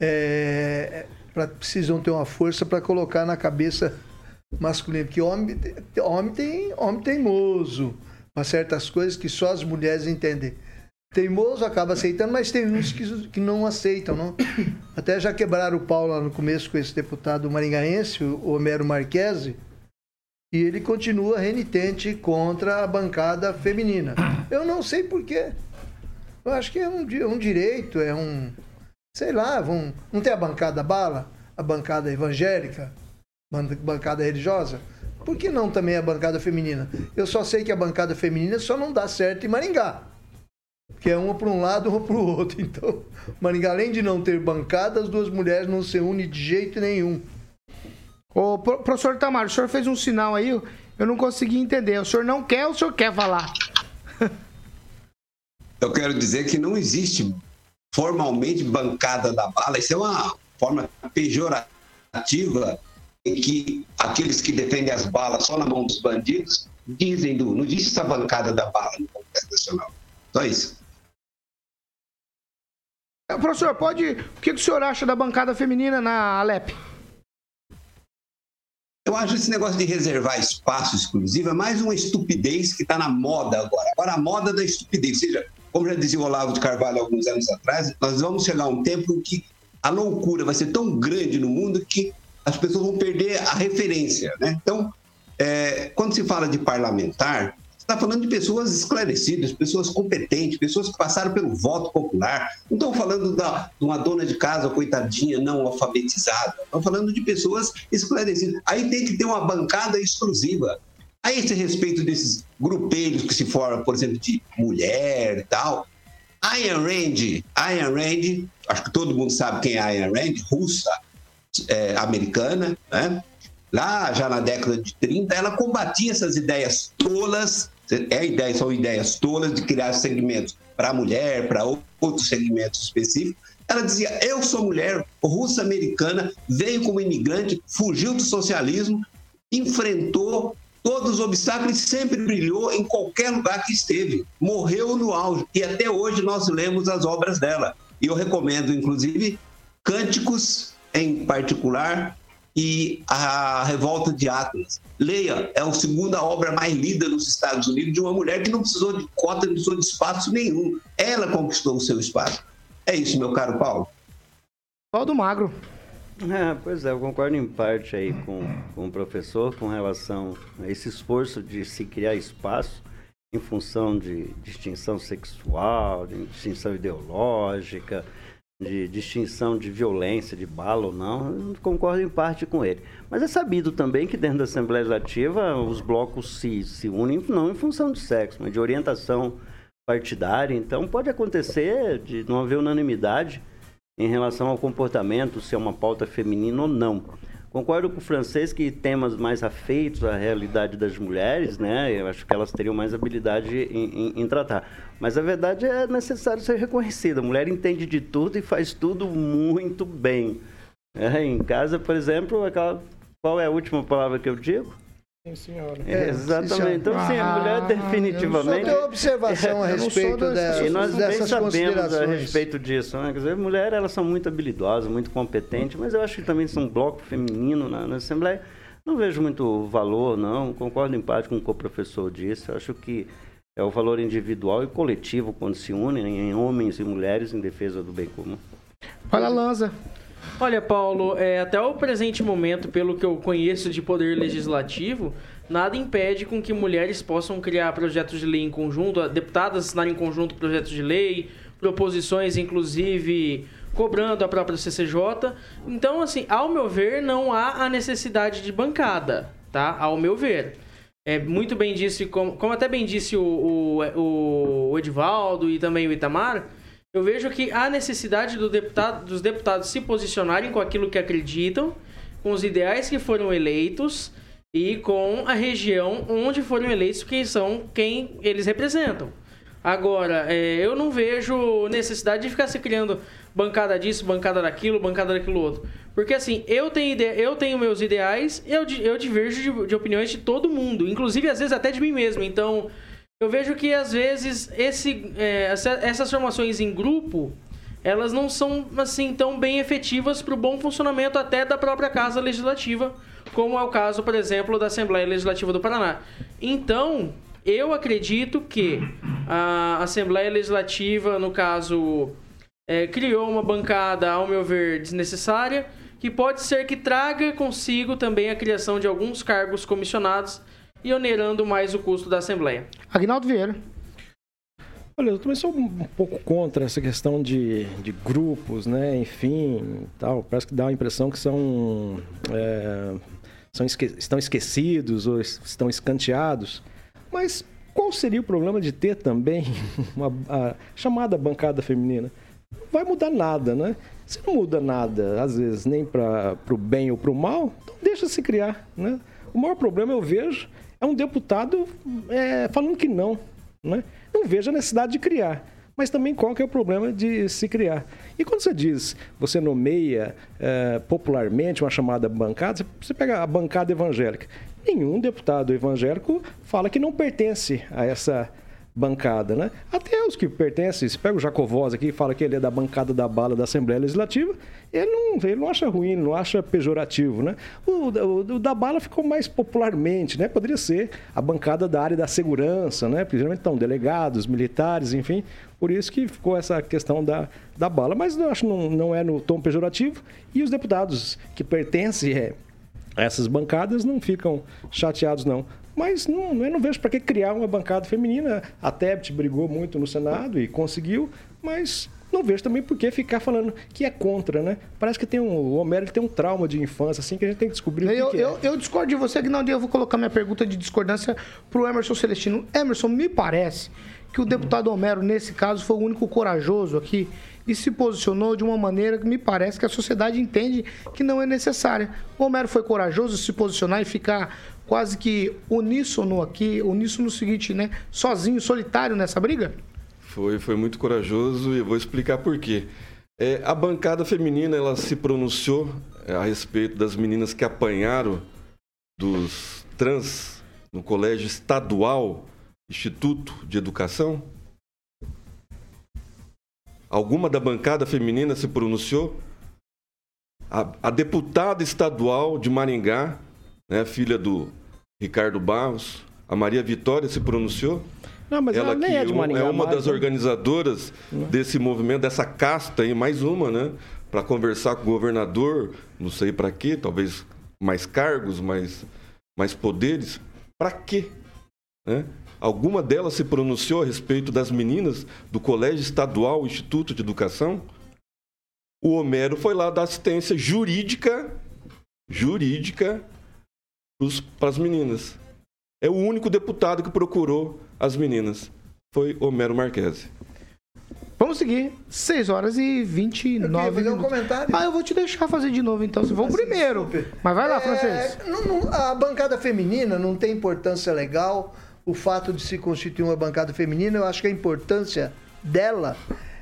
é, pra, precisam ter uma força para colocar na cabeça masculina. Porque homem, homem, tem, homem teimoso, mas certas coisas que só as mulheres entendem. teimoso, acaba aceitando, mas tem uns que, que não aceitam, não? Até já quebraram o pau lá no começo com esse deputado maringaense, o Homero Marquesi, e ele continua renitente contra a bancada feminina. Eu não sei porquê. Eu acho que é um, um direito, é um. Sei lá, vão, não tem a bancada bala? A bancada evangélica? ban- Bancada religiosa? Por que não também a bancada feminina? Eu só sei que a bancada feminina só não dá certo em Maringá. Que é uma para um lado, uma para o outro. Então, Maringá, além de não ter bancada, as duas mulheres não se unem de jeito nenhum. Ô, pro- professor Tamar, o senhor fez um sinal aí, eu não consegui entender. O senhor não quer ou o senhor quer falar? Eu quero dizer que não existe formalmente bancada da bala. Isso é uma forma pejorativa em que aqueles que defendem as balas só na mão dos bandidos dizem, do, não existe essa bancada da bala no Congresso Nacional. Só isso. Professor, pode. O que, que o senhor acha da bancada feminina na Alep? Eu acho esse negócio de reservar espaço exclusivo é mais uma estupidez que está na moda agora. Agora, a moda da estupidez. Ou seja, como já dizia o Olavo de Carvalho alguns anos atrás, nós vamos chegar a um tempo em que a loucura vai ser tão grande no mundo que as pessoas vão perder a referência. Né? Então, é, quando se fala de parlamentar, está falando de pessoas esclarecidas, pessoas competentes, pessoas que passaram pelo voto popular. Não estão falando da, de uma dona de casa, coitadinha, não alfabetizada. Estão falando de pessoas esclarecidas. Aí tem que ter uma bancada exclusiva. A esse respeito desses grupelhos que se formam, por exemplo, de mulher e tal. Ayn Rand, Ayn Rand, acho que todo mundo sabe quem é Ayn Rand, russa, é, americana, né? Lá já na década de 30, ela combatia essas ideias tolas, é ideia, são ideias tolas de criar segmentos para a mulher, para outros segmentos específicos. Ela dizia: Eu sou mulher, russa americana, veio como imigrante, fugiu do socialismo, enfrentou todos os obstáculos e sempre brilhou em qualquer lugar que esteve. Morreu no auge. E até hoje nós lemos as obras dela. E eu recomendo, inclusive, Cânticos em particular e a Revolta de Atlas. Leia, é a segunda obra mais lida nos Estados Unidos de uma mulher que não precisou de cota, não precisou de espaço nenhum. Ela conquistou o seu espaço. É isso, meu caro Paulo. Paulo Magro. É, pois é, eu concordo em parte aí com, com o professor com relação a esse esforço de se criar espaço em função de distinção sexual, de distinção ideológica, de distinção de violência, de bala ou não, concordo em parte com ele. Mas é sabido também que dentro da Assembleia Legislativa os blocos se, se unem não em função de sexo, mas de orientação partidária. Então pode acontecer de não haver unanimidade em relação ao comportamento, se é uma pauta feminina ou não. Concordo com o francês que temas mais afeitos à realidade das mulheres, né? Eu acho que elas teriam mais habilidade em, em- em tratar. Mas a verdade é necessário ser reconhecida. A mulher entende de tudo e faz tudo muito bem. É, em casa, por exemplo, aquela... qual é a última palavra que eu digo? Sim, senhora. É, exatamente. Então, sim, a mulher Ah, definitivamente. Só tenho observação a Eu respeito sou dessas- E nós bem dessas sabemos a respeito disso. Né? Quer dizer, mulheres elas são muito habilidosas, muito competentes, mas eu acho que também são um bloco feminino na, na Assembleia. Não vejo muito valor, não. Concordo em parte com o que o professor disse. Eu acho que é o valor individual e coletivo quando se unem em homens e mulheres em defesa do bem comum. Fala, Lanza. Olha, Paulo, é, até o presente momento, pelo que eu conheço de poder legislativo, nada impede com que mulheres possam criar projetos de lei em conjunto, deputadas assinarem em conjunto projetos de lei, proposições, inclusive, cobrando a própria CCJ. Então, assim, ao meu ver, não há a necessidade de bancada, tá? Ao meu ver. É, muito bem disse, como, como até bem disse o, o, o Edivaldo e também o Itamar, eu vejo que há necessidade do deputado, dos deputados se posicionarem com aquilo que acreditam, com os ideais que foram eleitos e com a região onde foram eleitos, que são quem eles representam. Agora, é, eu não vejo necessidade de ficar se criando bancada disso, bancada daquilo, bancada daquilo outro. Porque assim, eu tenho, ide eu tenho meus ideais, eu, eu diverjo de, de opiniões de todo mundo, inclusive às vezes até de mim mesmo. Então, eu vejo que às vezes esse, é, essa- essas formações em grupo, elas não são assim tão bem efetivas para o bom funcionamento até da própria casa legislativa, como é o caso, por exemplo, da Assembleia Legislativa do Paraná. Então, eu acredito que A Assembleia Legislativa, no caso, é, criou uma bancada, ao meu ver, desnecessária, que pode ser que traga consigo também a criação de alguns cargos comissionados e onerando mais o custo da Assembleia. Agnaldo Vieira. Olha, eu também sou um pouco contra essa questão de, de grupos, né? Enfim, tal. Parece que dá a impressão que são, é, são esque estão esquecidos ou estão escanteados. Mas qual seria o problema de ter também uma a chamada bancada feminina? Não vai mudar nada, né? Se não muda nada, às vezes nem para o bem ou para o mal, então deixa se criar, né? O maior problema eu vejo é um deputado é, falando que não, né? Não vejo a necessidade de criar. Mas também qual que é o problema de se criar? E quando você diz, você nomeia é, popularmente uma chamada bancada, você pega a bancada evangélica. Nenhum deputado evangélico fala que não pertence a essa bancada, né? Até os que pertencem, se pega o Jacovós aqui e fala que ele é da bancada da bala da Assembleia Legislativa, ele não, ele não acha ruim, não acha pejorativo, né? O, o, o, da bala ficou mais popularmente, né? Poderia ser a bancada da área da segurança, né? Porque geralmente estão delegados, militares, enfim. Por isso que ficou essa questão da, da bala. Mas eu acho que não, não é no tom pejorativo. E os deputados que pertencem é, a essas bancadas não ficam chateados, não. Mas não, eu não vejo para que criar uma bancada feminina. A Tebet brigou muito no Senado e conseguiu, mas não vejo também por que ficar falando que é contra, né? Parece que tem um, o Homero tem um trauma de infância, assim, que a gente tem que descobrir eu, o que, eu, é. eu discordo de você, que não eu vou colocar minha pergunta de discordância pro Emerson Celestino. Emerson, me parece que o deputado Homero, nesse caso, foi o único corajoso aqui e se posicionou de uma maneira que me parece que a sociedade entende que não é necessária. O Homero foi corajoso se posicionar e ficar quase que uníssono aqui, uníssono no seguinte, né? Sozinho, solitário nessa briga? Foi, foi muito corajoso e eu vou explicar por quê. É, a bancada feminina ela se pronunciou é, a respeito das meninas que apanharam dos trans no colégio estadual Instituto de Educação? Alguma da bancada feminina se pronunciou? A, a deputada estadual de Maringá, né, filha do Ricardo Barros, a Maria Vitória se pronunciou? Não, mas ela, ela nem que é de Maringá é uma das né? organizadoras desse movimento, dessa casta aí, mais uma, né? Para conversar com o governador, não sei para quê, talvez mais cargos, mais, mais poderes. Para quê? Né? Alguma delas se pronunciou a respeito das meninas do Colégio Estadual Instituto de Educação? O Homero foi lá dar assistência jurídica, jurídica, para as meninas. É o único deputado que procurou as meninas. Foi Homero Marquese. Vamos seguir. 6 horas e 29 Eu queria fazer um minutos. comentário. Ah, eu vou te deixar fazer de novo então. Vocês vão primeiro. Mas vai lá, É, francês. não- não- a bancada feminina não tem importância legal. O fato de se constituir uma bancada feminina, eu acho que a importância dela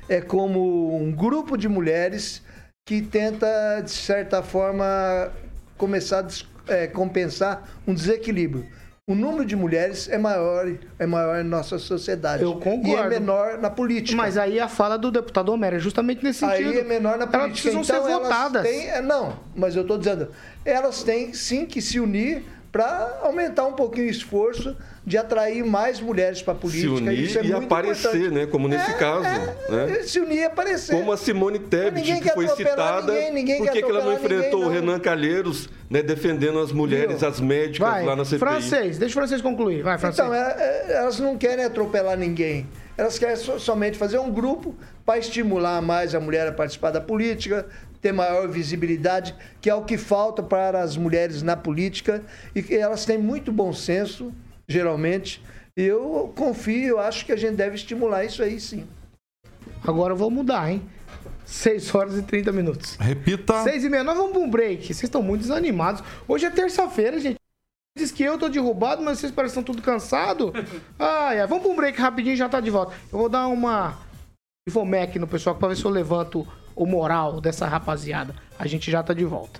é como um grupo de mulheres que tenta, de certa forma, começar a é, compensar um desequilíbrio. O número de mulheres é maior, é maior em nossa sociedade. Eu concordo. E é menor na política. Mas aí a fala do deputado Homero é justamente nesse sentido. Aí é menor na política. Elas precisam então, ser elas votadas. têm- é, não, mas eu estou dizendo, elas têm sim que se unir para aumentar um pouquinho o esforço de atrair mais mulheres para a Se política. unir Isso é e aparecer, importante. né? Como nesse É, caso. é, né? Se unir e aparecer. Como a Simone Tebet, que quer foi citada. ninguém, ninguém por que ela não enfrentou ninguém, o. Renan Calheiros, né, defendendo as mulheres, Viu? as médicas Vai, lá na CPI? francês, deixa o francês concluir. Vai, francês. Então, é- é- elas não querem atropelar ninguém. Elas querem so- somente fazer um grupo para estimular mais a mulher a participar da política, ter maior visibilidade, que é o que falta para as mulheres na política. E que elas têm muito bom senso, geralmente. E eu confio, eu acho que a gente deve estimular isso aí sim. Agora eu vou mudar, hein? 6 horas e 30 minutos. Repita. 6 e meia, nós vamos pra um break. Vocês estão muito desanimados. Hoje é terça-feira, gente. Diz que eu tô derrubado, mas vocês parecem tudo cansados. Ai, ai, vamos pra um break rapidinho e já tá de volta. Eu vou dar uma Ivomec no pessoal pra ver se eu levanto o moral dessa rapaziada. A gente já tá de volta.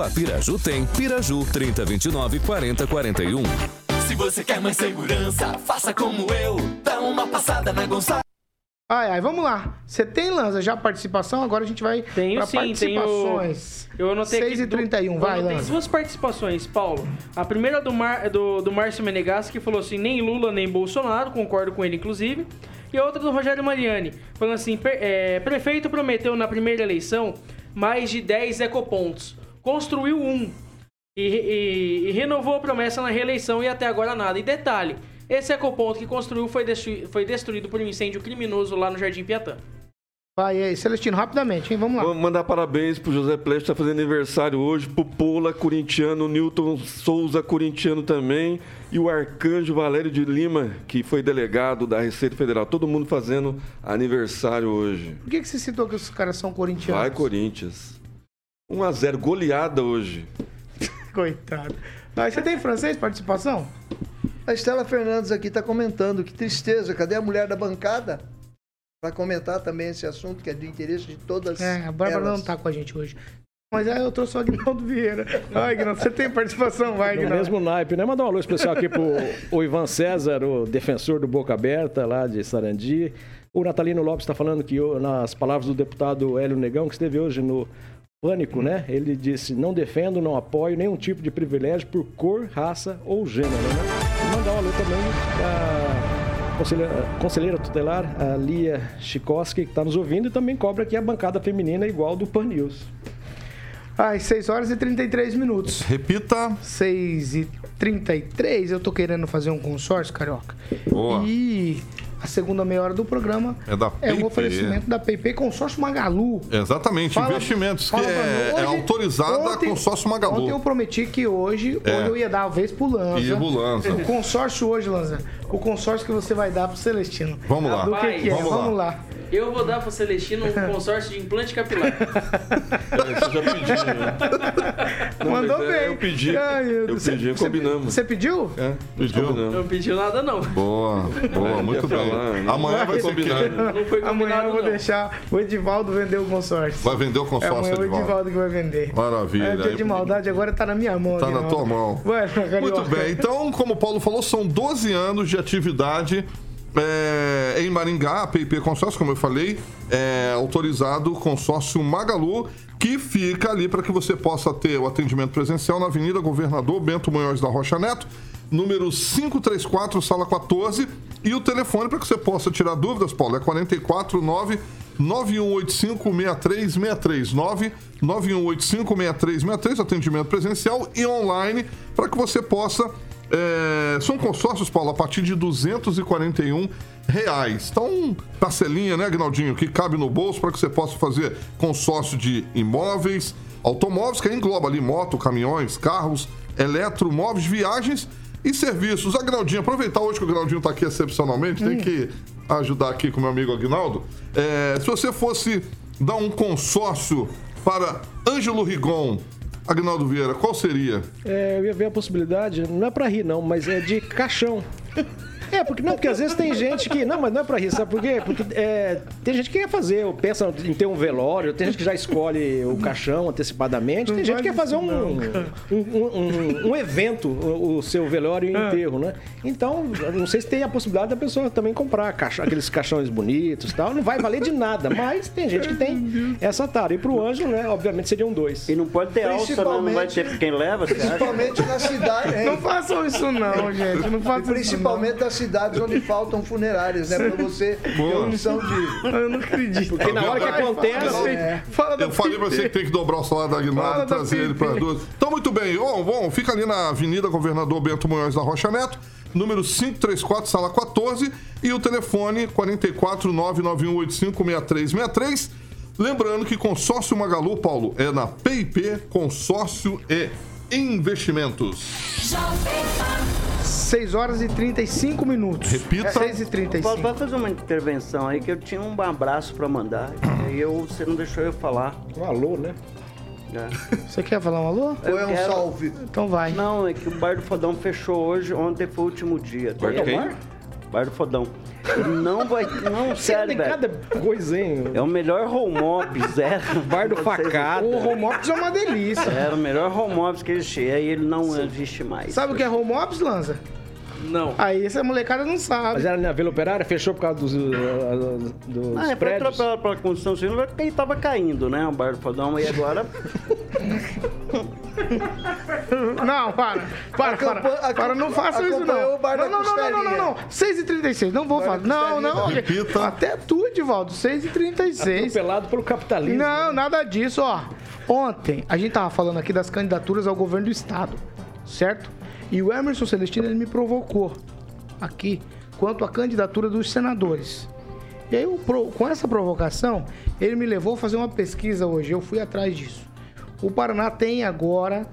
a Piraju tem. Piraju 3029 4041. Se você quer mais segurança, faça como eu. Dá uma passada na Gonçalves. Ai, ai, vamos lá. Você tem, Lanza, já participação? Agora a gente vai Tenho pra sim, participações. tenho. Eu anotei 6 aqui e 31, du- vai, anotei Lanza. duas participações, Paulo. A primeira do, Mar, do, do Márcio Menegassi, que falou assim: nem Lula nem Bolsonaro, concordo com ele, inclusive. E a outra do Rogério Mariani, falando assim: "Per- é, prefeito prometeu na primeira eleição mais de 10 ecopontos. Construiu um. E, e- e renovou a promessa na reeleição e até agora nada. E detalhe: esse ecoponto que construiu foi, destru- foi destruído por um incêndio criminoso lá no Jardim Piatã. Vai aí, Celestino, rapidamente, hein? Vamos lá. Vou mandar parabéns pro José Pleste, que tá fazendo aniversário hoje, pro Pola, corintiano, Newton Souza, corintiano também, e o Arcanjo Valério de Lima, que foi delegado da Receita Federal. Todo mundo fazendo aniversário hoje. Por que, que você citou que os caras são corintianos? Vai, Corinthians. 1x0, goleada hoje. Coitado. Mas você tem francês, participação? A Estela Fernandes aqui está comentando, que tristeza, cadê a mulher da bancada? Para comentar também esse assunto que é de interesse de todas É, a Bárbara elas. não tá com a gente hoje. Mas aí eu trouxe o Agnaldo Vieira. Vai, Agnaldo, você tem participação? Vai, No Agnaldo. mesmo naipe, né? Mandar um alô especial aqui pro o Ivan César, o defensor do Boca Aberta, lá de Sarandi. O Natalino Lopes está falando que, o- nas palavras do deputado Hélio Negão, que esteve hoje no Pânico, né? Ele disse: não defendo, não apoio nenhum tipo de privilégio por cor, raça ou gênero, né? E mandar um alô também da conselheira, conselheira tutelar, a Lia Chikoski, que está nos ouvindo, e também cobra aqui a bancada feminina igual do Pan News. Ai, 6 horas e 33 minutos. Repita. 6 e 33. Eu tô querendo fazer um consórcio, carioca. Boa. E a segunda meia hora do programa É da é um oferecimento da PP Consórcio Magalu. Exatamente, Fala- investimentos, fala que é, é Hoje- autorizada ontem- a consórcio Magalu. Ontem eu prometi que hoje, É. hoje eu ia dar a vez pro Lanza. Ia pro Lanza. O consórcio hoje, Lanza. O consórcio que você vai dar pro Celestino. Vamos lá. Do que, que é? Vamos Vamos, lá. lá. Eu vou dar pro Celestino um consórcio de implante capilar. Você já pediu, né? Não, Mandou mas é, bem. Eu pedi. Ai, eu Deus. pedi, combinamos. Você pediu? É, Pediu? combinamos. Não pediu nada, não. Boa, boa, muito bem. né? Amanhã vai ser combinado. quem? Não foi combinado, Amanhã eu vou não. deixar o Edivaldo vender o consórcio. Vai vender o É consórcio, amanhã o Edivaldo. Edivaldo que vai vender. Maravilha. É, dia de maldade agora tá na minha mão. Tá na tua mão. Vai, Carioca. Muito bem. Então, como o Paulo falou, são 12 anos de atividade é, em Maringá, a PIP Consórcio, como eu falei, é autorizado o consórcio Magalu, que fica ali para que você possa ter o atendimento presencial na Avenida Governador Bento Munhoz da Rocha Neto, número 534, sala 14, e o telefone para que você possa tirar dúvidas, Paulo, é 449 9185-6363. 9185-6363, atendimento presencial e online, para que você possa. É, são consórcios, Paulo, a partir de 241 reais. Então, parcelinha, né, Agnaldinho, que cabe no bolso para que você possa fazer consórcio de imóveis, automóveis, que engloba ali moto, caminhões, carros, eletromóveis, viagens e serviços. Agnaldinho, aproveitar hoje que o Agnaldinho está aqui excepcionalmente, tem que ajudar aqui com o meu amigo Agnaldo. É, se você fosse dar um consórcio para Ângelo Rigon, Agnaldo Vieira, qual seria? É, eu ia ver a possibilidade, não é pra rir não, mas é de caixão. É, porque não, porque às vezes tem gente que. Não, mas não é pra rir, sabe por quê? Porque é, tem gente que quer fazer, ou pensa em ter um velório, tem gente que já escolhe o caixão antecipadamente, tem gente que quer fazer um, um, um, um- um evento, o, o seu velório e enterro, né? Então, eu não sei se tem a possibilidade da pessoa também comprar caixa- aqueles caixões bonitos e tal, não vai valer de nada, mas tem gente que tem essa tara. E pro Ângelo, né, obviamente seriam dois. E não pode ter alça, não, não vai ter quem leva? Principalmente na cidade. hein? Não façam isso não, gente. Não façam principalmente nas cidades onde faltam funerárias, né? Pra você ter opção de. Eu não acredito. Porque na hora que acontece. É. Fala Eu falei pra você que tem que dobrar o salário da Aguinaldo e trazer ele para duas. Então, muito bem. Bom, bom, fica ali na Avenida Governador Bento Munhoz da Rocha Neto, número 534, sala 14, e o telefone 44991856363. Lembrando que consórcio Magalu, Paulo, é na PIP Consórcio e Investimentos. 6 horas e 35 minutos. Repita. 6 e 35. Paulo, vai fazer uma intervenção aí que eu tinha um abraço pra mandar. E eu, você não deixou eu falar. Um alô, né? É. Você quer falar um alô? Eu Ou é um quero- salve? Então vai. Não, é que o Bar do Fodão fechou hoje, ontem foi o último dia. Bar do quem? Bar do Fodão. Ele não vai. Não, sério, Tem velho. cada coisinho. É o melhor home office, é. Bar do facada. O home office é uma delícia. Era o melhor home office que existia. Aí ele não existe mais. Sabe o que é home office, Lanza? Não. Aí essa molecada não sabe. Mas era na Vila Operária, fechou por causa dos, uh, dos Ah, é, foi atropelado pela construção civil porque ele tava caindo, né? O bar do fodão. E agora. Não, para. Para, para. Acompanha- Para, não faça isso, não. acompanhou o bar Não, da não, não, não, não, não, não. 6h36, não vou falar. Não, não. Repita. Até tu, Edivaldo. 6h36. Atropelado pelo capitalismo. Não, nada disso, ó. Ontem a gente tava falando aqui das candidaturas ao governo do estado, certo? E o Emerson Celestino ele me provocou aqui quanto à candidatura dos senadores. E aí, com essa provocação, ele me levou a fazer uma pesquisa hoje. Eu fui atrás disso. O Paraná tem agora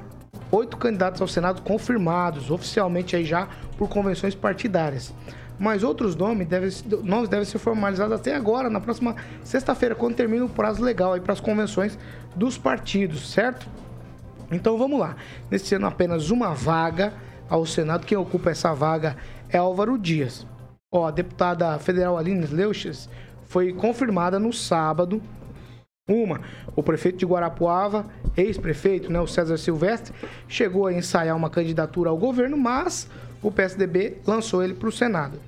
oito candidatos ao Senado confirmados, oficialmente aí já por convenções partidárias. Mas outros nomes devem, nomes devem ser formalizados até agora, na próxima sexta-feira, quando termina o prazo legal aí para as convenções dos partidos, certo? Então vamos lá. Nesse ano apenas uma vaga ao Senado. Quem ocupa essa vaga é Álvaro Dias. Ó, a deputada federal Aline Leuches foi confirmada no sábado. Uma, o prefeito de Guarapuava, ex-prefeito, né, o César Silvestre, chegou a ensaiar uma candidatura ao governo, mas o PSDB lançou ele para o Senado.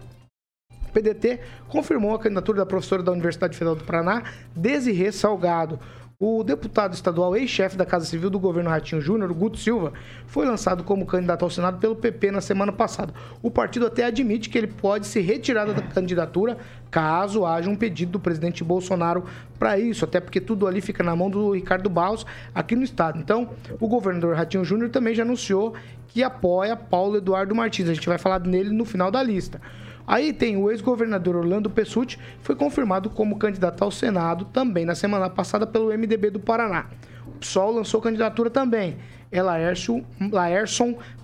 O PDT confirmou a candidatura da professora da Universidade Federal do Paraná, Desirê Salgado. O deputado estadual ex-chefe da Casa Civil do governo Ratinho Júnior, Guto Silva, foi lançado como candidato ao Senado pelo PP na semana passada. O partido até admite que ele pode se retirar da candidatura caso haja um pedido do presidente Bolsonaro para isso, até porque tudo ali fica na mão do Ricardo Barros aqui no estado. Então, o governador Ratinho Júnior também já anunciou que apoia Paulo Eduardo Martins. A gente vai falar nele no final da lista. Aí tem o ex-governador Orlando Pessutti, foi confirmado como candidato ao Senado também na semana passada pelo MDB do Paraná. O PSOL lançou candidatura também. É Laércio,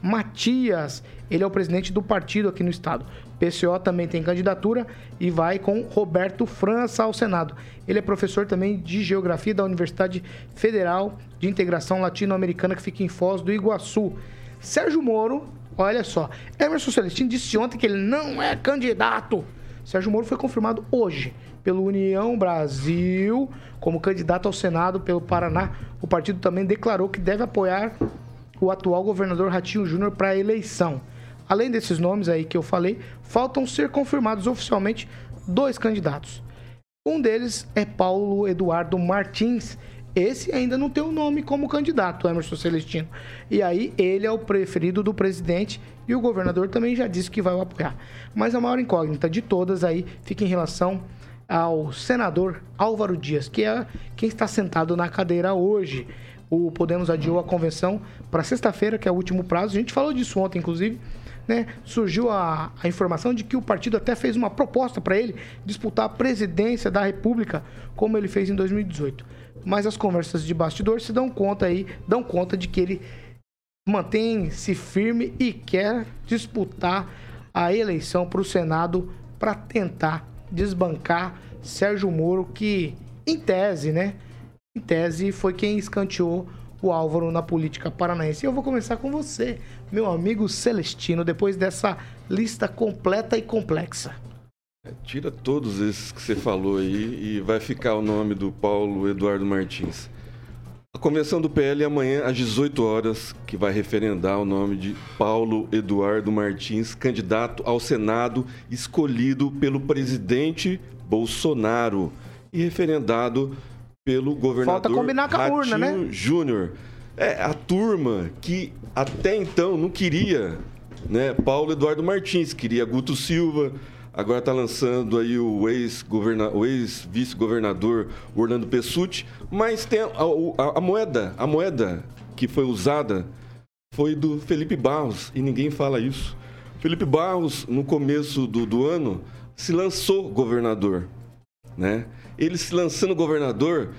Matias. Ele é o presidente do partido aqui no estado. PCO também tem candidatura e vai com Roberto França ao Senado. Ele é professor também de Geografia da Universidade Federal de Integração Latino-Americana que fica em Foz do Iguaçu. Sérgio Moro, olha só, Emerson Celestino disse ontem que ele não é candidato. Sérgio Moro foi confirmado hoje pelo União Brasil como candidato ao Senado pelo Paraná. O partido também declarou que deve apoiar o atual governador Ratinho Júnior para a eleição. Além desses nomes aí que eu falei, faltam ser confirmados oficialmente dois candidatos. Um deles é Paulo Eduardo Martins. Esse ainda não tem o nome como candidato, Emerson Celestino. E aí ele é o preferido do presidente e o governador também já disse que vai o apoiar. Mas a maior incógnita de todas aí fica em relação ao senador Álvaro Dias, que é quem está sentado na cadeira hoje. O Podemos adiou a convenção para sexta-feira, que é o último prazo. A gente falou disso ontem, inclusive. Né? Surgiu a, a informação de que o partido até fez uma proposta para ele disputar a presidência da República, como ele fez em 2018. Mas as conversas de bastidor se dão conta aí, dão conta de que ele mantém-se firme e quer disputar a eleição para o Senado para tentar desbancar Sérgio Moro, que em tese, né? Em tese foi quem escanteou o Álvaro na política paranaense. E eu vou começar com você, meu amigo Celestino, depois dessa lista completa e complexa. Tira todos esses que você falou aí e vai ficar o nome do Paulo Eduardo Martins. A convenção do PL é amanhã às 18 horas, que vai referendar o nome de Paulo Eduardo Martins, candidato ao Senado, escolhido pelo presidente Bolsonaro e referendado pelo governador Falta combinar com a urna, né? Júnior. É a turma que até então não queria, né, Paulo Eduardo Martins, queria Guto Silva, agora está lançando aí o ex-vice-governador Orlando Pessutti, mas tem a, a- a moeda, a moeda que foi usada foi do Felipe Barros e ninguém fala isso. Felipe Barros, no começo do, do ano, se lançou governador. né? Ele se lançando governador,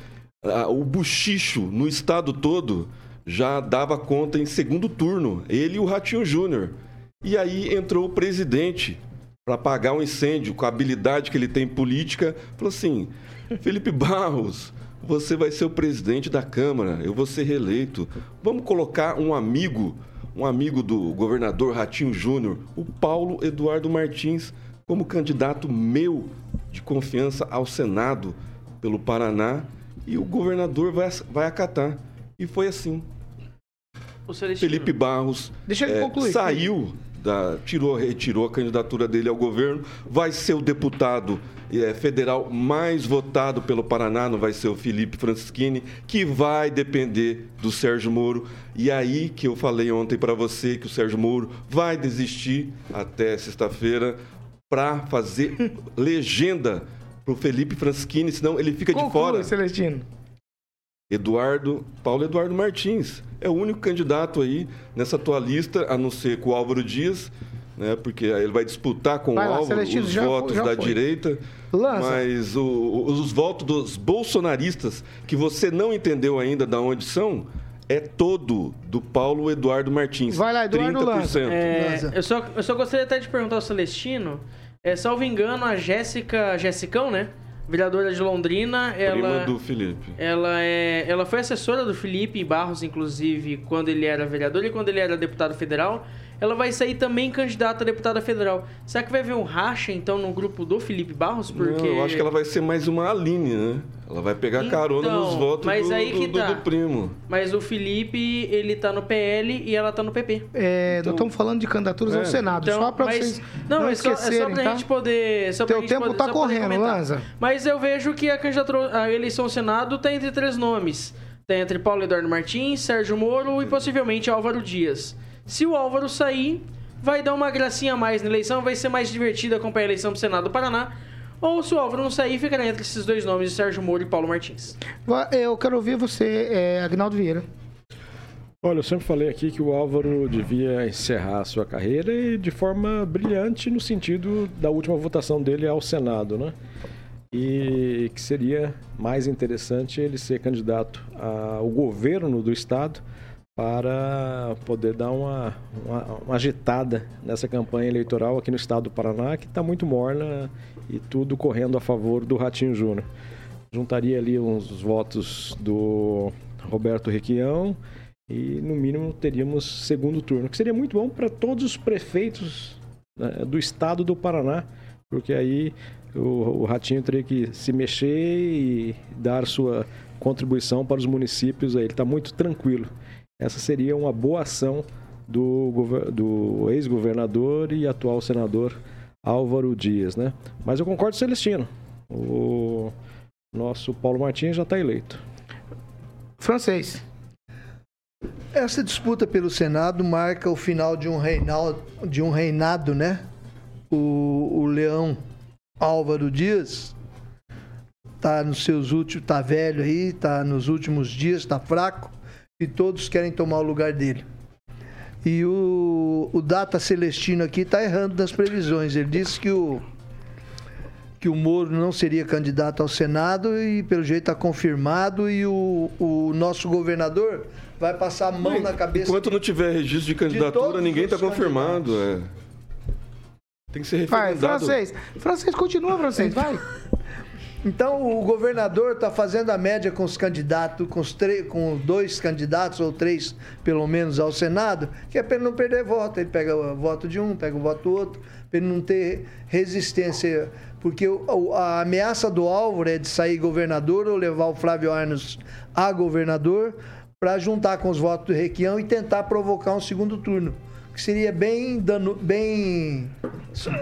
ah, o buchicho no estado todo já dava conta em segundo turno, ele e o Ratinho Júnior. E aí entrou o presidente para apagar um incêndio com a habilidade que ele tem política, falou assim: Felipe Barros, você vai ser o presidente da Câmara, eu vou ser reeleito. Vamos colocar um amigo, um amigo do governador Ratinho Júnior, o Paulo Eduardo Martins, como candidato meu de confiança ao Senado pelo Paraná e o governador vai, vai acatar. E foi assim. Felipe Barros Deixa ele é, concluir. saiu da, tirou, retirou a candidatura dele ao governo, vai ser o deputado é, federal mais votado pelo Paraná, não vai ser o Felipe Francischini, que vai depender do Sérgio Moro. E aí que eu falei ontem para você que o Sérgio Moro vai desistir até sexta-feira para fazer legenda pro Felipe Francischini, senão ele fica de fora. Celestino. Eduardo, Paulo Eduardo Martins. É o único candidato aí nessa tua lista, a não ser com o Álvaro Dias, né? Porque ele vai disputar com Vai o lá, Álvaro Celestino, os já votos já da foi. direita. Lança. Mas o- os votos dos bolsonaristas, que você não entendeu ainda de onde são, é todo do Paulo Eduardo Martins. Vai lá, Eduardo 30%. É, eu, só, eu só gostaria até de perguntar ao Celestino. É, salvo engano, a Jéssica. Jessicão, né? Vereadora de Londrina, Prima ela. do Felipe. Ela, é, ela foi assessora do Felipe Barros, inclusive, quando ele era vereador e quando ele era deputado federal. Ela vai sair também candidata a deputada federal. Será que vai haver um racha, então, no grupo do Felipe Barros? Porque... Não, eu acho que ela vai ser mais uma Aline, né? Ela vai pegar carona Então, nos votos mas do, aí que do- do- tá. do primo. Mas o Felipe, ele tá no PL e ela tá no PP. É, nós estamos falando de candidaturas ao É. Senado, Então, só para mas- vocês não, não, é só, é só pra tá? gente poder. Só pra Teu gente tempo poder, tá correndo. Lanza. Mas eu vejo que a candidatura, a eleição ao Senado tá entre três nomes. Tá entre Paulo Eduardo Martins, Sérgio Moro e possivelmente Álvaro Dias. Se o Álvaro sair, vai dar uma gracinha a mais na eleição, vai ser mais divertido acompanhar a eleição pro Senado do Paraná. Ou se o Álvaro não sair, ficará entre esses dois nomes, Sérgio Moro e Paulo Martins. Eu quero ouvir você, é, Agnaldo Vieira. Olha, eu sempre falei aqui que o Álvaro devia encerrar a sua carreira e de forma brilhante no sentido da última votação dele ao Senado, né? E que seria mais interessante ele ser candidato ao governo do estado para poder dar uma, uma, uma agitada nessa campanha eleitoral aqui no estado do Paraná, que está muito morna e tudo correndo a favor do Ratinho Júnior. Juntaria ali uns votos do Roberto Requião e, no mínimo, teríamos segundo turno, que seria muito bom para todos os prefeitos né, do estado do Paraná, porque aí o, o Ratinho teria que se mexer e dar sua contribuição para os municípios. Aí ele está muito tranquilo. Essa seria uma boa ação do, do ex-governador e atual senador Álvaro Dias, né? Mas eu concordo com o Celestino. O nosso Paulo Martins já está eleito. Francês. Essa disputa pelo Senado marca o final de um reinado, de um reinado né? O, o Leão Álvaro Dias tá nos seus últimos, tá velho aí, tá nos últimos dias, tá fraco e todos querem tomar o lugar dele. E o, o Data Celestino aqui tá errando nas previsões. Ele disse que o que o Moro não seria candidato ao Senado e pelo jeito está confirmado e o, o nosso governador vai passar a mão na cabeça Enquanto não tiver registro de candidatura, todos ninguém está confirmado. É. Tem que ser Vai, referendado. francês. Francês, continua, francês, vai. Então o governador está fazendo a média com os candidatos, com, os com dois candidatos ou três, pelo menos, ao Senado, que é para ele não perder voto. Ele pega o voto de um, pega o voto do outro, para ele não ter resistência. Porque a ameaça do Álvaro é de sair governador ou levar o Flávio Arnos a governador para juntar com os votos do Requião e tentar provocar um segundo turno. Que seria bem dano, bem.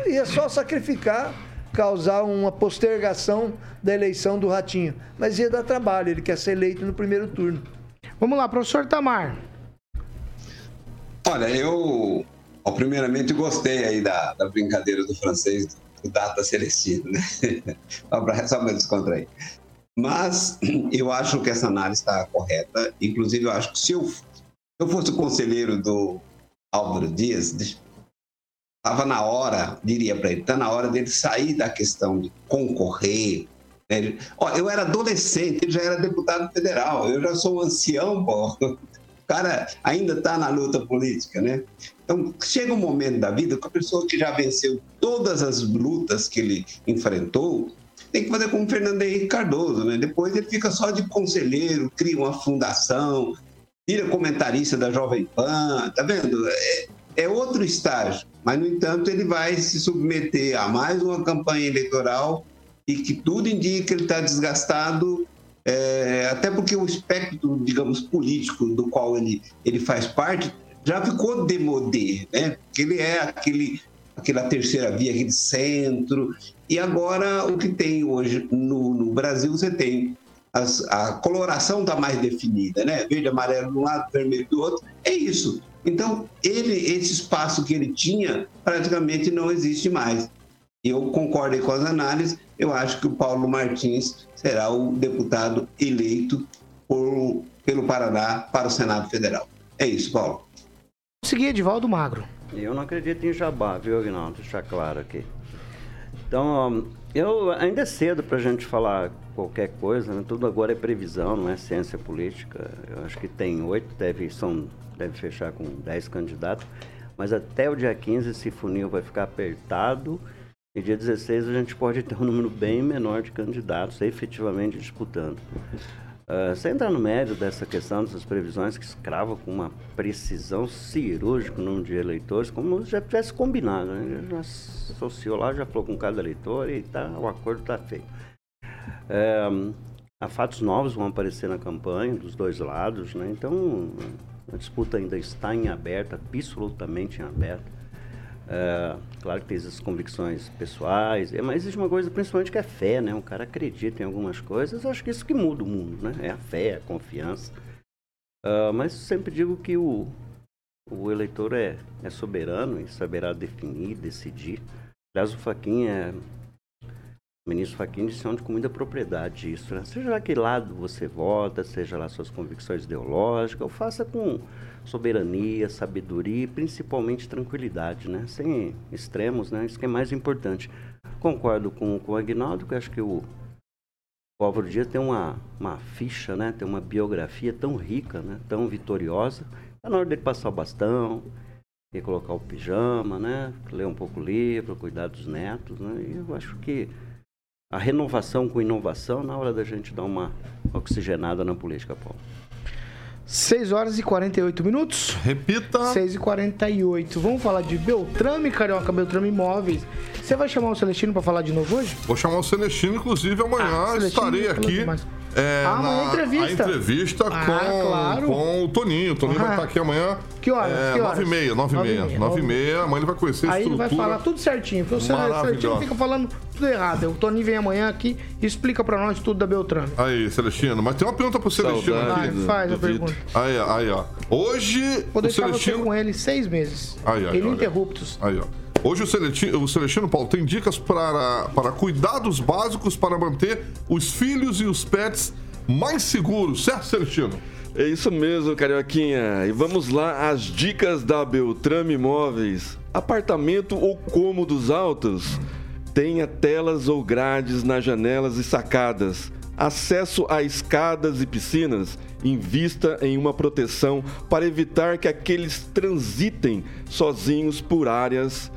ia só sacrificar causar uma postergação da eleição do Ratinho. Mas ia dar trabalho, ele quer ser eleito no primeiro turno. Vamos lá, professor Tamar. Olha, eu, ó, primeiramente, gostei aí da, da brincadeira do francês, do Data Celestino, né? Só pra- Só para descontrair. Mas eu acho que essa análise está correta. Inclusive, eu acho que se eu, se eu fosse o conselheiro do Álvaro Dias, estava na hora, diria para ele, está na hora dele sair da questão de concorrer, Ele- Ó, eu era adolescente, ele já era deputado federal, eu já sou um ancião, pô. O cara ainda está na luta política, né? Então, chega um momento da vida que a pessoa que já venceu todas as lutas que ele enfrentou tem que fazer como Fernando Henrique Cardoso, né? Depois ele fica só de conselheiro, cria uma fundação, vira comentarista da Jovem Pan, tá vendo? É, é outro estágio, mas, no entanto, ele vai se submeter a mais uma campanha eleitoral e que tudo indica que ele está desgastado, é, até porque o espectro, digamos, político do qual ele, ele faz parte já ficou demodé, né? Porque ele é aquele, aquela terceira via, aquele centro, e agora o que tem hoje no, no Brasil, você tem as- a coloração está mais definida, né? Verde, amarelo de um lado, vermelho do outro. É isso. Então, ele, esse espaço que ele tinha, praticamente não existe mais. E eu concordo com as análises. Eu acho que o Paulo Martins será o deputado eleito por- pelo Paraná para o Senado Federal. É isso, Paulo. Consegui Edivaldo Magro. Eu não acredito em jabá, viu, Agnaldo? Deixar claro aqui. Então, eu ainda é cedo para a gente falar qualquer coisa, né? Tudo agora é previsão, não é ciência política. Eu acho que tem oito, deve, são, deve fechar com dez candidatos, mas até o dia 15 esse funil vai ficar apertado e dia 16 a gente pode ter um número bem menor de candidatos efetivamente disputando. Ah, sem entrar no mérito dessa questão, dessas previsões que escravam com uma precisão cirúrgica o número de eleitores, como já tivesse combinado, né? Já associou lá, já falou com cada eleitor e tá, o acordo está feito. É, há fatos novos vão aparecer na campanha dos dois lados, né? Então a disputa ainda está em aberto, absolutamente em aberto. É, claro que tem essas convicções pessoais, é, mas existe uma coisa principalmente que é fé, né? O cara acredita em algumas coisas, acho que isso que muda o mundo, né? É a fé, a confiança. Ah, mas sempre digo que o, o eleitor é, é soberano e saberá definir, decidir. Aliás, o Faquin é. Ministro Faquin disse com muita propriedade isso, né? Seja lá que lado você vota, seja lá suas convicções ideológicas, ou faça com soberania, sabedoria e principalmente tranquilidade, né? Sem extremos, né? Isso que é mais importante. Concordo com, com o Agnaldo, que acho que o, o Álvaro Dias tem uma, uma ficha, né? Tem uma biografia tão rica, né? Tão vitoriosa. Está na hora dele passar o bastão, e colocar o pijama, né? Ler um pouco o livro, cuidar dos netos, né? E eu acho que a renovação com inovação na hora da gente dar uma oxigenada na política, Paulo. 6 horas e 48 minutos. Repita. 6 e 48. Vamos falar de Beltrame, Carioca, Beltrame Imóveis. Você vai chamar o Celestino pra falar de novo hoje? Vou chamar o Celestino, inclusive amanhã Ah, Celestino estarei aqui. demais. É, Ah, amanhã na- é entrevista. A entrevista Ah, com, claro. com o Toninho. O Toninho vai Ah. estar aqui amanhã. Que horas? É, Que horas? 9 e meia, 9 e Nove e meia. meia, 9 e nove e meia, amanhã ele vai conhecer a Aí ele estrutura. vai falar tudo certinho. Porque o Cele- Celestino Maravilhosa. fica falando tudo errado. O Toninho vem amanhã aqui e explica pra nós tudo da Beltrame. Aí, Celestino, mas tem uma pergunta pro Celestino Saudade aqui. do- Faz a do pergunta. Aí, ó, aí, ó. Hoje, Vou o deixar você Celestino... com ele seis meses. Aí, aí. Ininterruptos. Aí, ó. Hoje o Celestino, o Celestino Paulo tem dicas para, para cuidados básicos para manter os filhos e os pets mais seguros, certo, Celestino? É isso mesmo, Carioquinha. E vamos lá, as dicas da Beltrame Imóveis. Apartamento ou cômodos altos? Tenha telas ou grades nas janelas e sacadas. Acesso a escadas e piscinas. Invista em uma proteção para evitar que aqueles transitem sozinhos por áreas,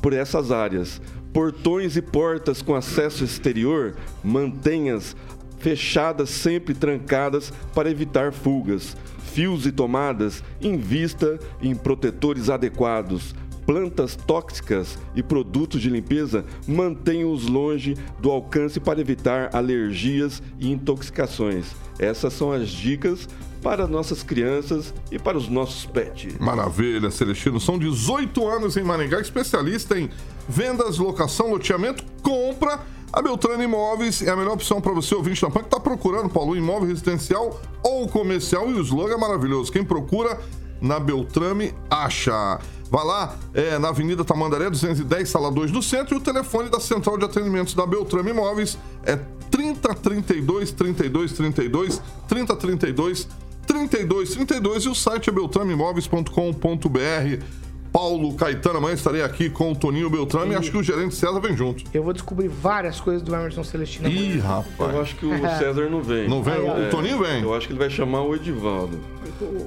por essas áreas. Portões e portas com acesso exterior, mantenhas fechadas, sempre trancadas para evitar fugas. Fios e tomadas, invista em protetores adequados. Plantas tóxicas e produtos de limpeza, mantenha-os longe do alcance para evitar alergias e intoxicações. Essas são as dicas para nossas crianças e para os nossos pets. Maravilha, Celestino. São 18 anos em Maringá, especialista em vendas, locação, loteamento, compra. A Beltrano Imóveis é a melhor opção para você, ouvinte da PAN, que está procurando, Paulo, imóvel residencial ou comercial. E o slogan é maravilhoso. Quem procura na Beltrame acha. Vai lá, é, na Avenida Tamandaré, 210, sala 2 do centro. E o telefone da Central de Atendimentos da Beltrame Imóveis é 3032 32 32 3032 3232 e o site é beltrameimóveis.com.br. Paulo Caetano. Amanhã estarei aqui com o Toninho Beltrame e acho que o gerente César vem junto. Eu vou descobrir várias coisas do Emerson Celestino. Ih, amanhã. rapaz. Eu acho que o César não vem. Não vem? O Toninho vem. Eu acho que ele vai chamar o Edivaldo.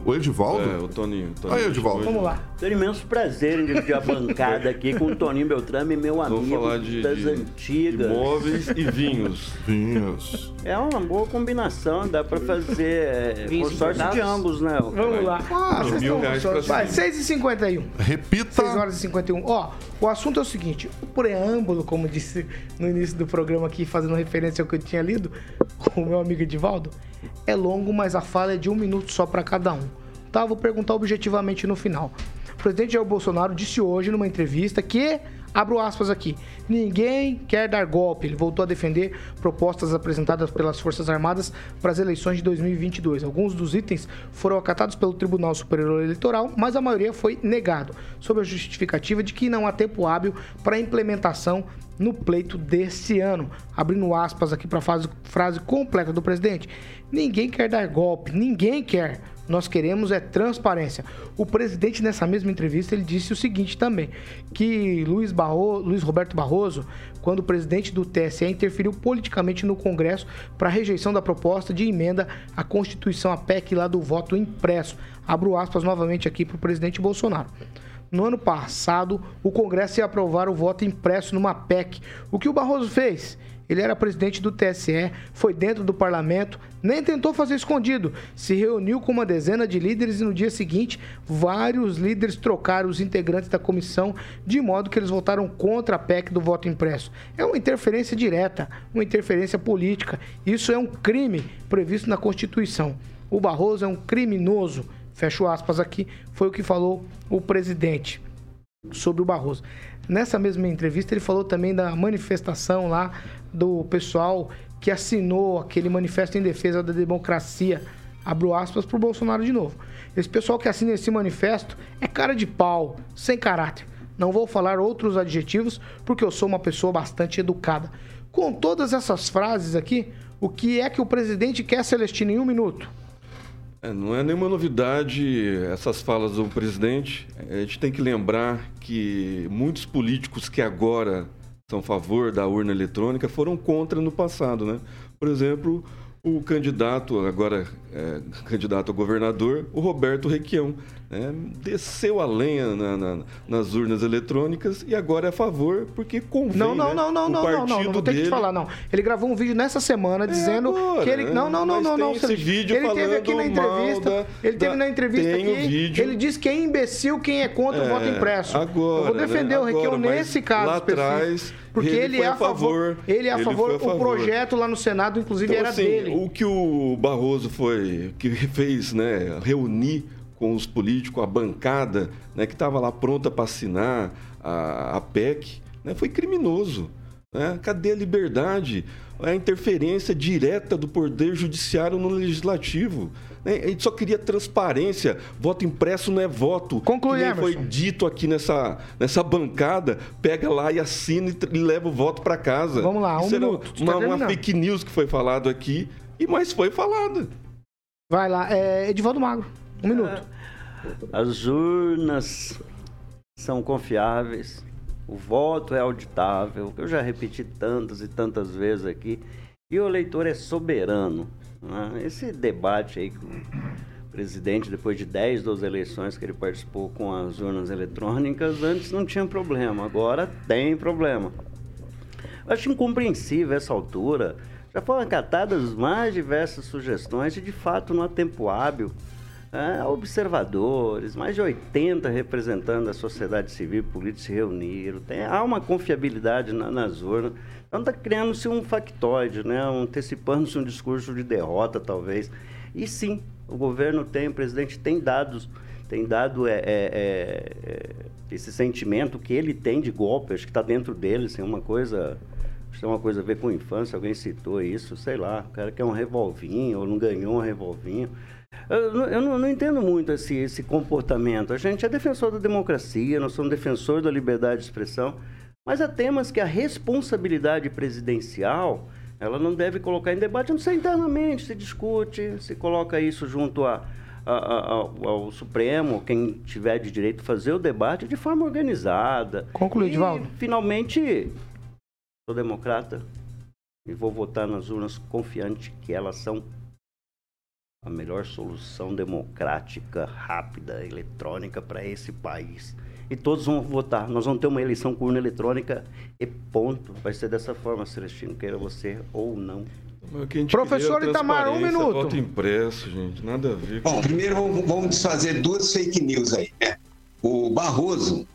O Edivaldo? É, o Toninho. Toninho. Aí, Edivaldo. Vamos lá. Tenho imenso prazer em dividir a bancada aqui com o Toninho Beltrame, meu amigo Vou falar de, das de, antigas. De móveis e vinhos. Vinhos. É uma boa combinação, dá pra fazer é, sorte de ambos, né? Vamos lá. Ah, mil reais pra cima. Vai, 6,51. Repita. 6 horas e 51. Ó, o assunto é o seguinte: o preâmbulo, como disse no início do programa aqui, fazendo referência ao que eu tinha lido, o meu amigo Edivaldo, é longo, mas a fala é de um minuto só para cada um. Tá? Vou perguntar objetivamente no final. O presidente Jair Bolsonaro disse hoje numa entrevista que, abro aspas aqui, ninguém quer dar golpe. Ele voltou a defender propostas apresentadas pelas Forças Armadas para as eleições de 2022. Alguns dos itens foram acatados pelo Tribunal Superior Eleitoral, mas a maioria foi negado, sob a justificativa de que não há tempo hábil para a implementação no pleito desse ano. Abrindo aspas aqui para a frase completa do presidente: ninguém quer dar golpe, ninguém quer. Nós queremos é transparência. O presidente, nessa mesma entrevista, ele disse o seguinte também: que Luiz, Barro, Luiz Roberto Barroso, quando presidente do TSE interferiu politicamente no Congresso para a rejeição da proposta de emenda à Constituição, a PEC lá do voto impresso. Abro aspas novamente aqui para o presidente Bolsonaro. No ano passado, o Congresso ia aprovar o voto impresso numa PEC. O que o Barroso fez? Ele era presidente do TSE, foi dentro do parlamento, nem tentou fazer escondido. Se reuniu com uma dezena de líderes e no dia seguinte, vários líderes trocaram os integrantes da comissão, de modo que eles votaram contra a PEC do voto impresso. É uma interferência direta, uma interferência política. Isso é um crime previsto na Constituição. O Barroso é um criminoso. Fecho aspas aqui, foi o que falou o presidente sobre o Barroso. Nessa mesma entrevista, ele falou também da manifestação lá do pessoal que assinou aquele manifesto em defesa da democracia. Abro aspas para o Bolsonaro de novo. Esse pessoal que assina esse manifesto é cara de pau, sem caráter. Não vou falar outros adjetivos porque eu sou uma pessoa bastante educada. Com todas essas frases aqui, o que é que o presidente quer, Celestino, em um minuto? É, não é nenhuma novidade essas falas do presidente. A gente tem que lembrar que muitos políticos que agora são a favor da urna eletrônica foram contra no passado, né? Por exemplo, o candidato, agora é, candidato a governador, o Roberto Requião, né? desceu a lenha na- na- nas urnas eletrônicas e agora é a favor porque convém Não, não, né? não, não, o não, não, não, não, vou ter que dele te falar, não. Ele gravou um vídeo nessa semana dizendo agora, que ele. Não, não, não, não, não. tem esse Celestino. vídeo ele teve aqui na entrevista. da- ele teve da- na entrevista tem o aqui. vídeo. Ele disse que é imbecil quem é contra o É, voto impresso. agora, Eu vou defender né? o Requião nesse caso lá atrás, porque ele ele, é a favor. favor. Ele é a Ele favor. a favor. O projeto lá no Senado, inclusive, Então, era assim, dele. O que o Barroso foi, que fez, né, reunir com os políticos, a bancada, né, que estava lá pronta para assinar a, a PEC, né, foi criminoso. Né? Cadê a liberdade? A interferência direta do Poder Judiciário no Legislativo. né? A gente só queria transparência. Voto impresso não é voto. Conclui, que foi dito aqui nessa, nessa bancada. Pega lá e assina e, e leva o voto para casa. Vamos lá, um Isso minuto. Tá Uma, uma terminando. fake news que foi falado aqui, e mas foi falado. Vai lá, é Edivaldo Magro. Um minuto. As urnas são confiáveis, o voto é auditável, eu já repeti tantas e tantas vezes aqui, e o eleitor é soberano. né? Esse debate aí com o presidente, depois de 10, 12 eleições que ele participou com as urnas eletrônicas, antes não tinha problema, agora tem problema. Acho incompreensível essa altura. Já foram acatadas mais diversas sugestões e, de fato, não há tempo hábil. É, observadores, mais de 80 representantes da sociedade civil e política se reuniram. Tem, há uma confiabilidade na- nas urnas. Então está criando-se um factoide, né? antecipando-se um discurso de derrota, talvez. E sim, o governo tem, o presidente tem dados, tem dado é, é, é, é, esse sentimento que ele tem de golpe, acho que está dentro dele, assim, uma coisa. Tem uma coisa a ver com infância, alguém citou isso, sei lá, o cara quer um revolvinho, ou não ganhou um revolvinho. Eu, não- eu não, não entendo muito esse, esse comportamento. A gente é defensor da democracia, nós somos defensor da liberdade de expressão, mas há temas que a responsabilidade presidencial ela não deve colocar em debate, não sei internamente, se discute, se coloca isso junto a, a- a- ao, ao Supremo, quem tiver de direito, fazer o debate de forma organizada. Conclui, E, Edivaldo. finalmente, sou democrata e vou votar nas urnas confiante que elas são a melhor solução democrática, rápida, eletrônica para esse país. E todos vão votar. Nós vamos ter uma eleição com urna eletrônica e ponto. Vai ser dessa forma, Celestino, queira você ou não. Professor é Itamar, um minuto. Voto impresso, gente. Nada a ver. Bom, primeiro vamos, vamos desfazer duas fake news aí. Né? O Barroso,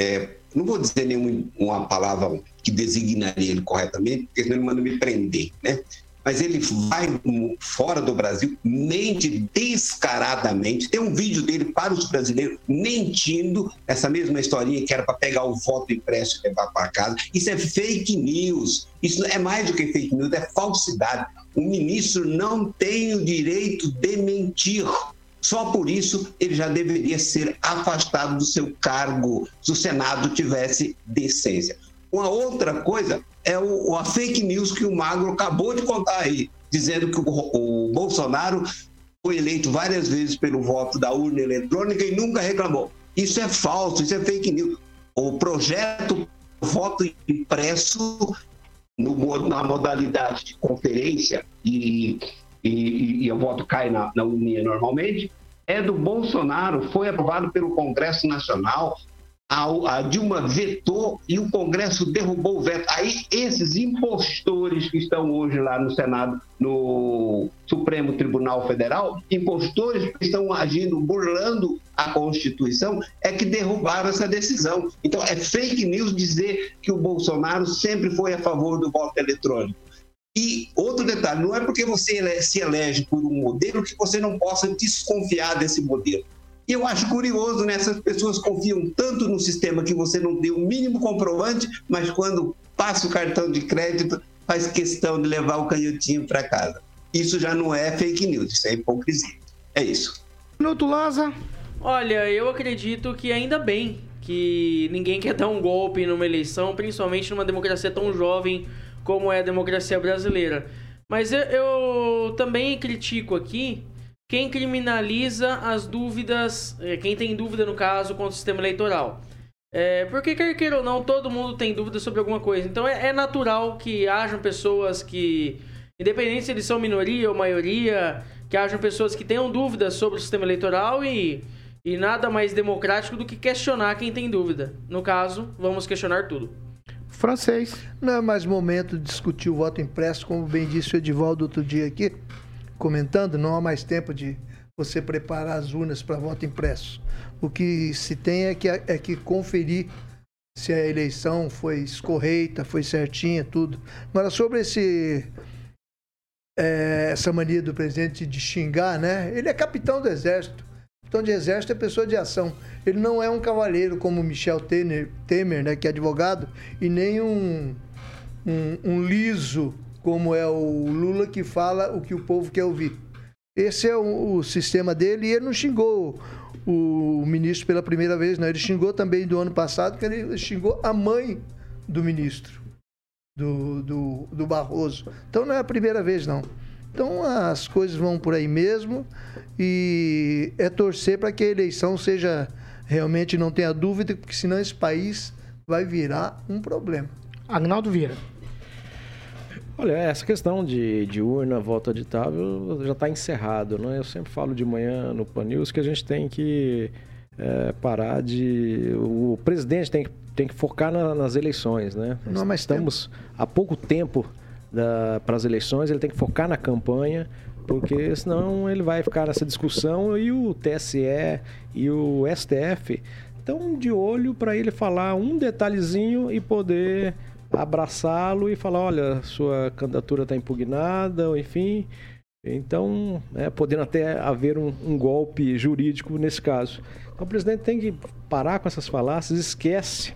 é, não vou dizer nenhuma uma palavra que designaria ele corretamente, porque senão ele manda me prender, né? Mas ele vai fora do Brasil, mente descaradamente. Tem um vídeo dele para os brasileiros mentindo essa mesma historinha que era para pegar o voto impresso e levar para casa. Isso é fake news. Isso é mais do que fake news, é falsidade. O ministro não tem o direito de mentir. Só por isso ele já deveria ser afastado do seu cargo se o Senado tivesse decência. Uma outra coisa é o, a fake news que o Magro acabou de contar aí, dizendo que o, o Bolsonaro foi eleito várias vezes pelo voto da urna eletrônica e nunca reclamou. Isso é falso, isso é fake news. O projeto voto impresso no na modalidade de conferência e, e, e o voto cai na, na urninha normalmente, é do Bolsonaro, foi aprovado pelo Congresso Nacional, a, a Dilma vetou e o Congresso derrubou o veto. Aí esses impostores que estão hoje lá no Senado, no Supremo Tribunal Federal, impostores que estão agindo, burlando a Constituição, é que derrubaram essa decisão. Então é fake news dizer que o Bolsonaro sempre foi a favor do voto eletrônico. E outro detalhe, não é porque você se elege por um modelo que você não possa desconfiar desse modelo. E eu acho curioso, né? Essas pessoas confiam tanto no sistema que você não tem o mínimo comprovante, mas quando passa o cartão de crédito, faz questão de levar o canhotinho para casa. Isso já não é fake news, isso é hipocrisia. É isso. Minuto, Laza. Olha, eu acredito que ainda bem que ninguém quer dar um golpe numa eleição, principalmente numa democracia tão jovem como é a democracia brasileira. Mas eu, eu também critico aqui quem criminaliza as dúvidas, eh, quem tem dúvida no caso contra o sistema eleitoral. É, porque quer queira ou não, todo mundo tem dúvida sobre alguma coisa. Então é, é natural que hajam pessoas que, independente se eles são minoria ou maioria, que hajam pessoas que tenham dúvidas sobre o sistema eleitoral e, e nada mais democrático do que questionar quem tem dúvida. No caso, vamos questionar tudo. Francês. Não é mais momento de discutir o voto impresso, como bem disse o Edivaldo outro dia aqui, comentando, não há mais tempo de você preparar as urnas para voto impresso. O que se tem é que, é que conferir se a eleição foi escorreita, foi certinha, tudo. Agora, sobre esse é, essa mania do presidente de xingar, né? Ele é capitão do exército. Capitão de exército é pessoa de ação. Ele não é um cavaleiro como Michel Temer, Temer né, que é advogado, e nem um, um, um liso como é o Lula que fala o que o povo quer ouvir. Esse é o, o sistema dele e ele não xingou o ministro pela primeira vez, não. Ele xingou também do ano passado, que ele xingou a mãe do ministro, do, do, do Barroso. Então não é a primeira vez, não. Então as coisas vão por aí mesmo e é torcer para que a eleição seja realmente, não tenha dúvida, porque senão esse país vai virar um problema. Agnaldo Vieira. Olha, essa questão de, de urna, voto auditável, já está encerrado, né? Eu sempre falo de manhã no Pan News que a gente tem que é, parar de... O presidente tem que, tem que focar na- nas eleições, né? Não há mais Estamos há pouco tempo para as eleições, ele tem que focar na campanha, porque senão ele vai ficar nessa discussão e o TSE e o STF estão de olho para ele falar um detalhezinho e poder abraçá-lo e falar, olha, sua candidatura está impugnada, enfim. Então, é, podendo até haver um, um golpe jurídico nesse caso. Então, o presidente tem que parar com essas falácias, esquece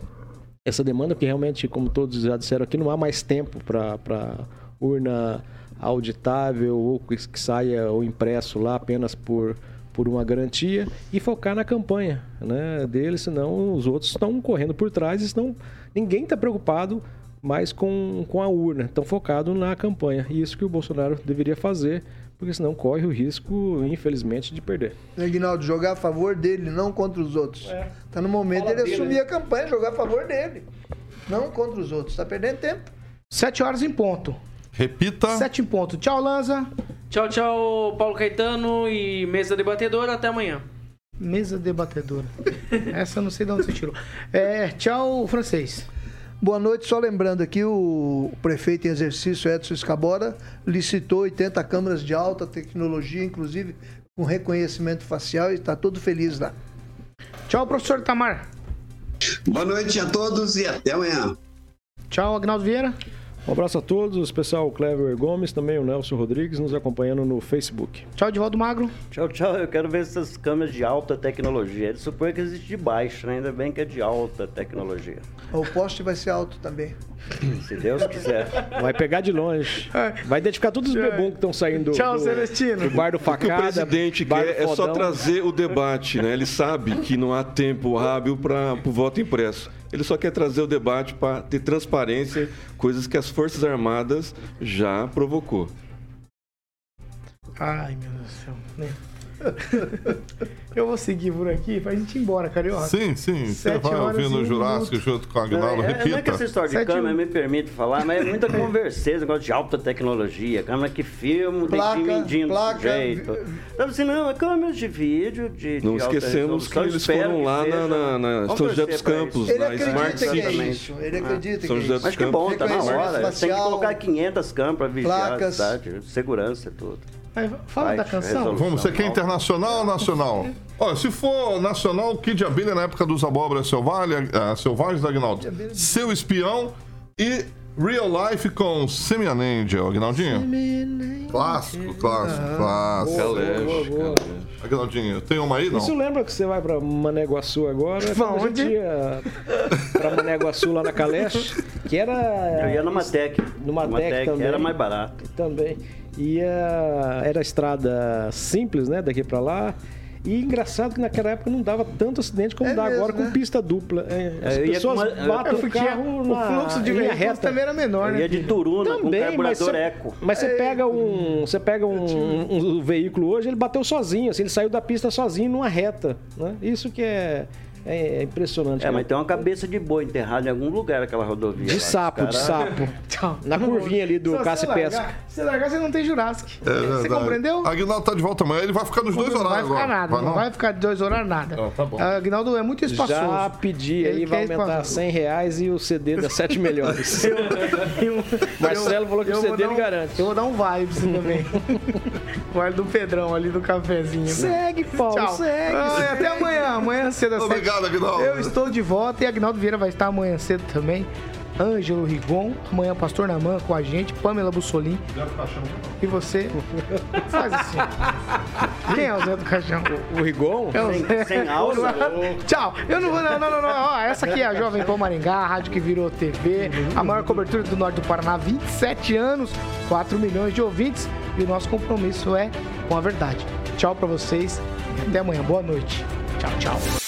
essa demanda, porque realmente, como todos já disseram aqui, não há mais tempo para urna auditável ou que, que saia o impresso lá apenas por, por uma garantia e focar na campanha né, dele, senão os outros estão correndo por trás, estão, ninguém está preocupado mais com, com a urna, estão focados na campanha. E isso que o Bolsonaro deveria fazer porque senão corre o risco, infelizmente, de perder. Reginaldo, jogar a favor dele, não contra os outros. É. Tá no momento Fala dele, assumir né? a campanha, jogar a favor dele. Não contra os outros. Tá perdendo tempo. Sete horas em ponto. Repita. Sete em ponto. Tchau, Lanza. Tchau, tchau, Paulo Caetano e mesa debatedora. Até amanhã. Mesa debatedora. Essa eu não sei de onde você tirou. É, tchau, francês. Boa noite, só lembrando aqui, o prefeito em exercício Edson Escabora licitou 80 câmeras de alta tecnologia, inclusive com reconhecimento facial, e está todo feliz lá. Tchau, professor Tamar. Boa noite a todos e até amanhã. Tchau, Agnaldo Vieira. Um abraço a todos, o especial Clever Gomes, também o Nelson Rodrigues nos acompanhando no Facebook. Tchau, Divaldo Magro. Tchau, tchau. Eu quero ver essas câmeras de alta tecnologia. Ele supõe que existe de baixa, né? ainda bem que é de alta tecnologia. O poste vai ser alto também. Se Deus quiser. Vai pegar de longe. Vai identificar todos os bebum que estão saindo Tchau, do, Celestino. do bar do O que o Facada. presidente quer é só trazer o debate, né? Ele sabe que não há tempo hábil para o voto impresso. Ele só quer trazer o debate para ter transparência, coisas que as Forças Armadas já provocou. Ai, meu Deus do céu. Eu vou seguir por aqui pra gente ir embora, Carioca. Sim, sim. Você Sete vai horas ouvindo e o um Jurássico minuto. junto com Não, Agnaldo. é, não é que Repita. essa história de Sete câmera um. me permite falar, mas é muita conversa, negócio de alta tecnologia, câmera que filma, Placa, dedinho medindo do placa, sujeito. Então, assim, não, é câmeras de vídeo, de, Não de alta esquecemos que eles foram que lá na, na, na Vamos São José dos Campos. Ele na Smart acredita que é City. isso. Ele acredita São que é José isso. dos Mas que bom, tá na hora. Tem que colocar 500 câmeras para vigiar a cidade, segurança e tudo. Aí, Fala da Baixa canção. resolução. Vamos, você quer internacional ou nacional? Olha, se for nacional, Kid Abelha na época dos Abóboras Selvagens, ah, Selvagens, Agnaldo. Seu Espião e Real Life com Semian Angel, Agnaldinho. Clássico, clássico, clássico. Caleste, caleste. Agnaldinho, tem uma aí, não? Isso lembra que você vai pra Maneguaçu agora? Pra onde? ia pra Maneguaçu lá na Caleste, que era... Eu ia no Matec. No Matec também. Era mais barato. Também. Ia, era estrada simples, né? Daqui pra lá. E engraçado que naquela época não dava tanto acidente como É dá mesmo, agora com né? pista dupla. É, as eu ia pessoas com uma- eu- batem É, o carro o na fluxo de veículos reta. também era menor, né? ia de? Turuna com Também, mas carburador você, eco. mas você pega um, você pega um, um veículo hoje, ele bateu sozinho, assim, ele saiu da pista sozinho numa reta, né? Isso que é, é, é, impressionante. É, né? mas tem uma cabeça de boi enterrada em algum lugar aquela rodovia. De lá, sapo, de sapo. Então, Na curvinha ali do caça e pesca. Se largar, você não tem Jurassic. É você compreendeu? Aguinaldo tá de volta amanhã, ele vai ficar nos dois horários. Não vai ficar nada, vai não? não vai ficar de dois horários nada. Não, tá bom. Ah, Aguinaldo é muito espaçoso. Já pedi ele aí, vai aumentar espaçoso. 100 reais e o CD das sete melhores. eu, eu, Marcelo falou que o CD ele um, garante. Eu vou dar um vibes também. vale do Pedrão ali do cafezinho. Segue, Paulo, segue. Segue. Até amanhã, amanhã cedo às 7 voltado, Agnaldo. Eu estou de volta e Agnaldo Vieira vai estar amanhã cedo também. Ângelo Rigon, amanhã Pastor Naman com a gente, Pamela Bussolim. Zé do Caixão. E você? Faz assim. Quem é o Zé do Caixão? O, o Rigon? É o sem, alça. Tchau. Eu não vou. Não, não, não. Ó, essa aqui é a Jovem Pan Maringá, a rádio que virou TV, a maior cobertura do norte do Paraná, 27 anos, 4 milhões de ouvintes. E o nosso compromisso é com a verdade. Tchau para vocês. Até amanhã. Boa noite. Tchau, tchau.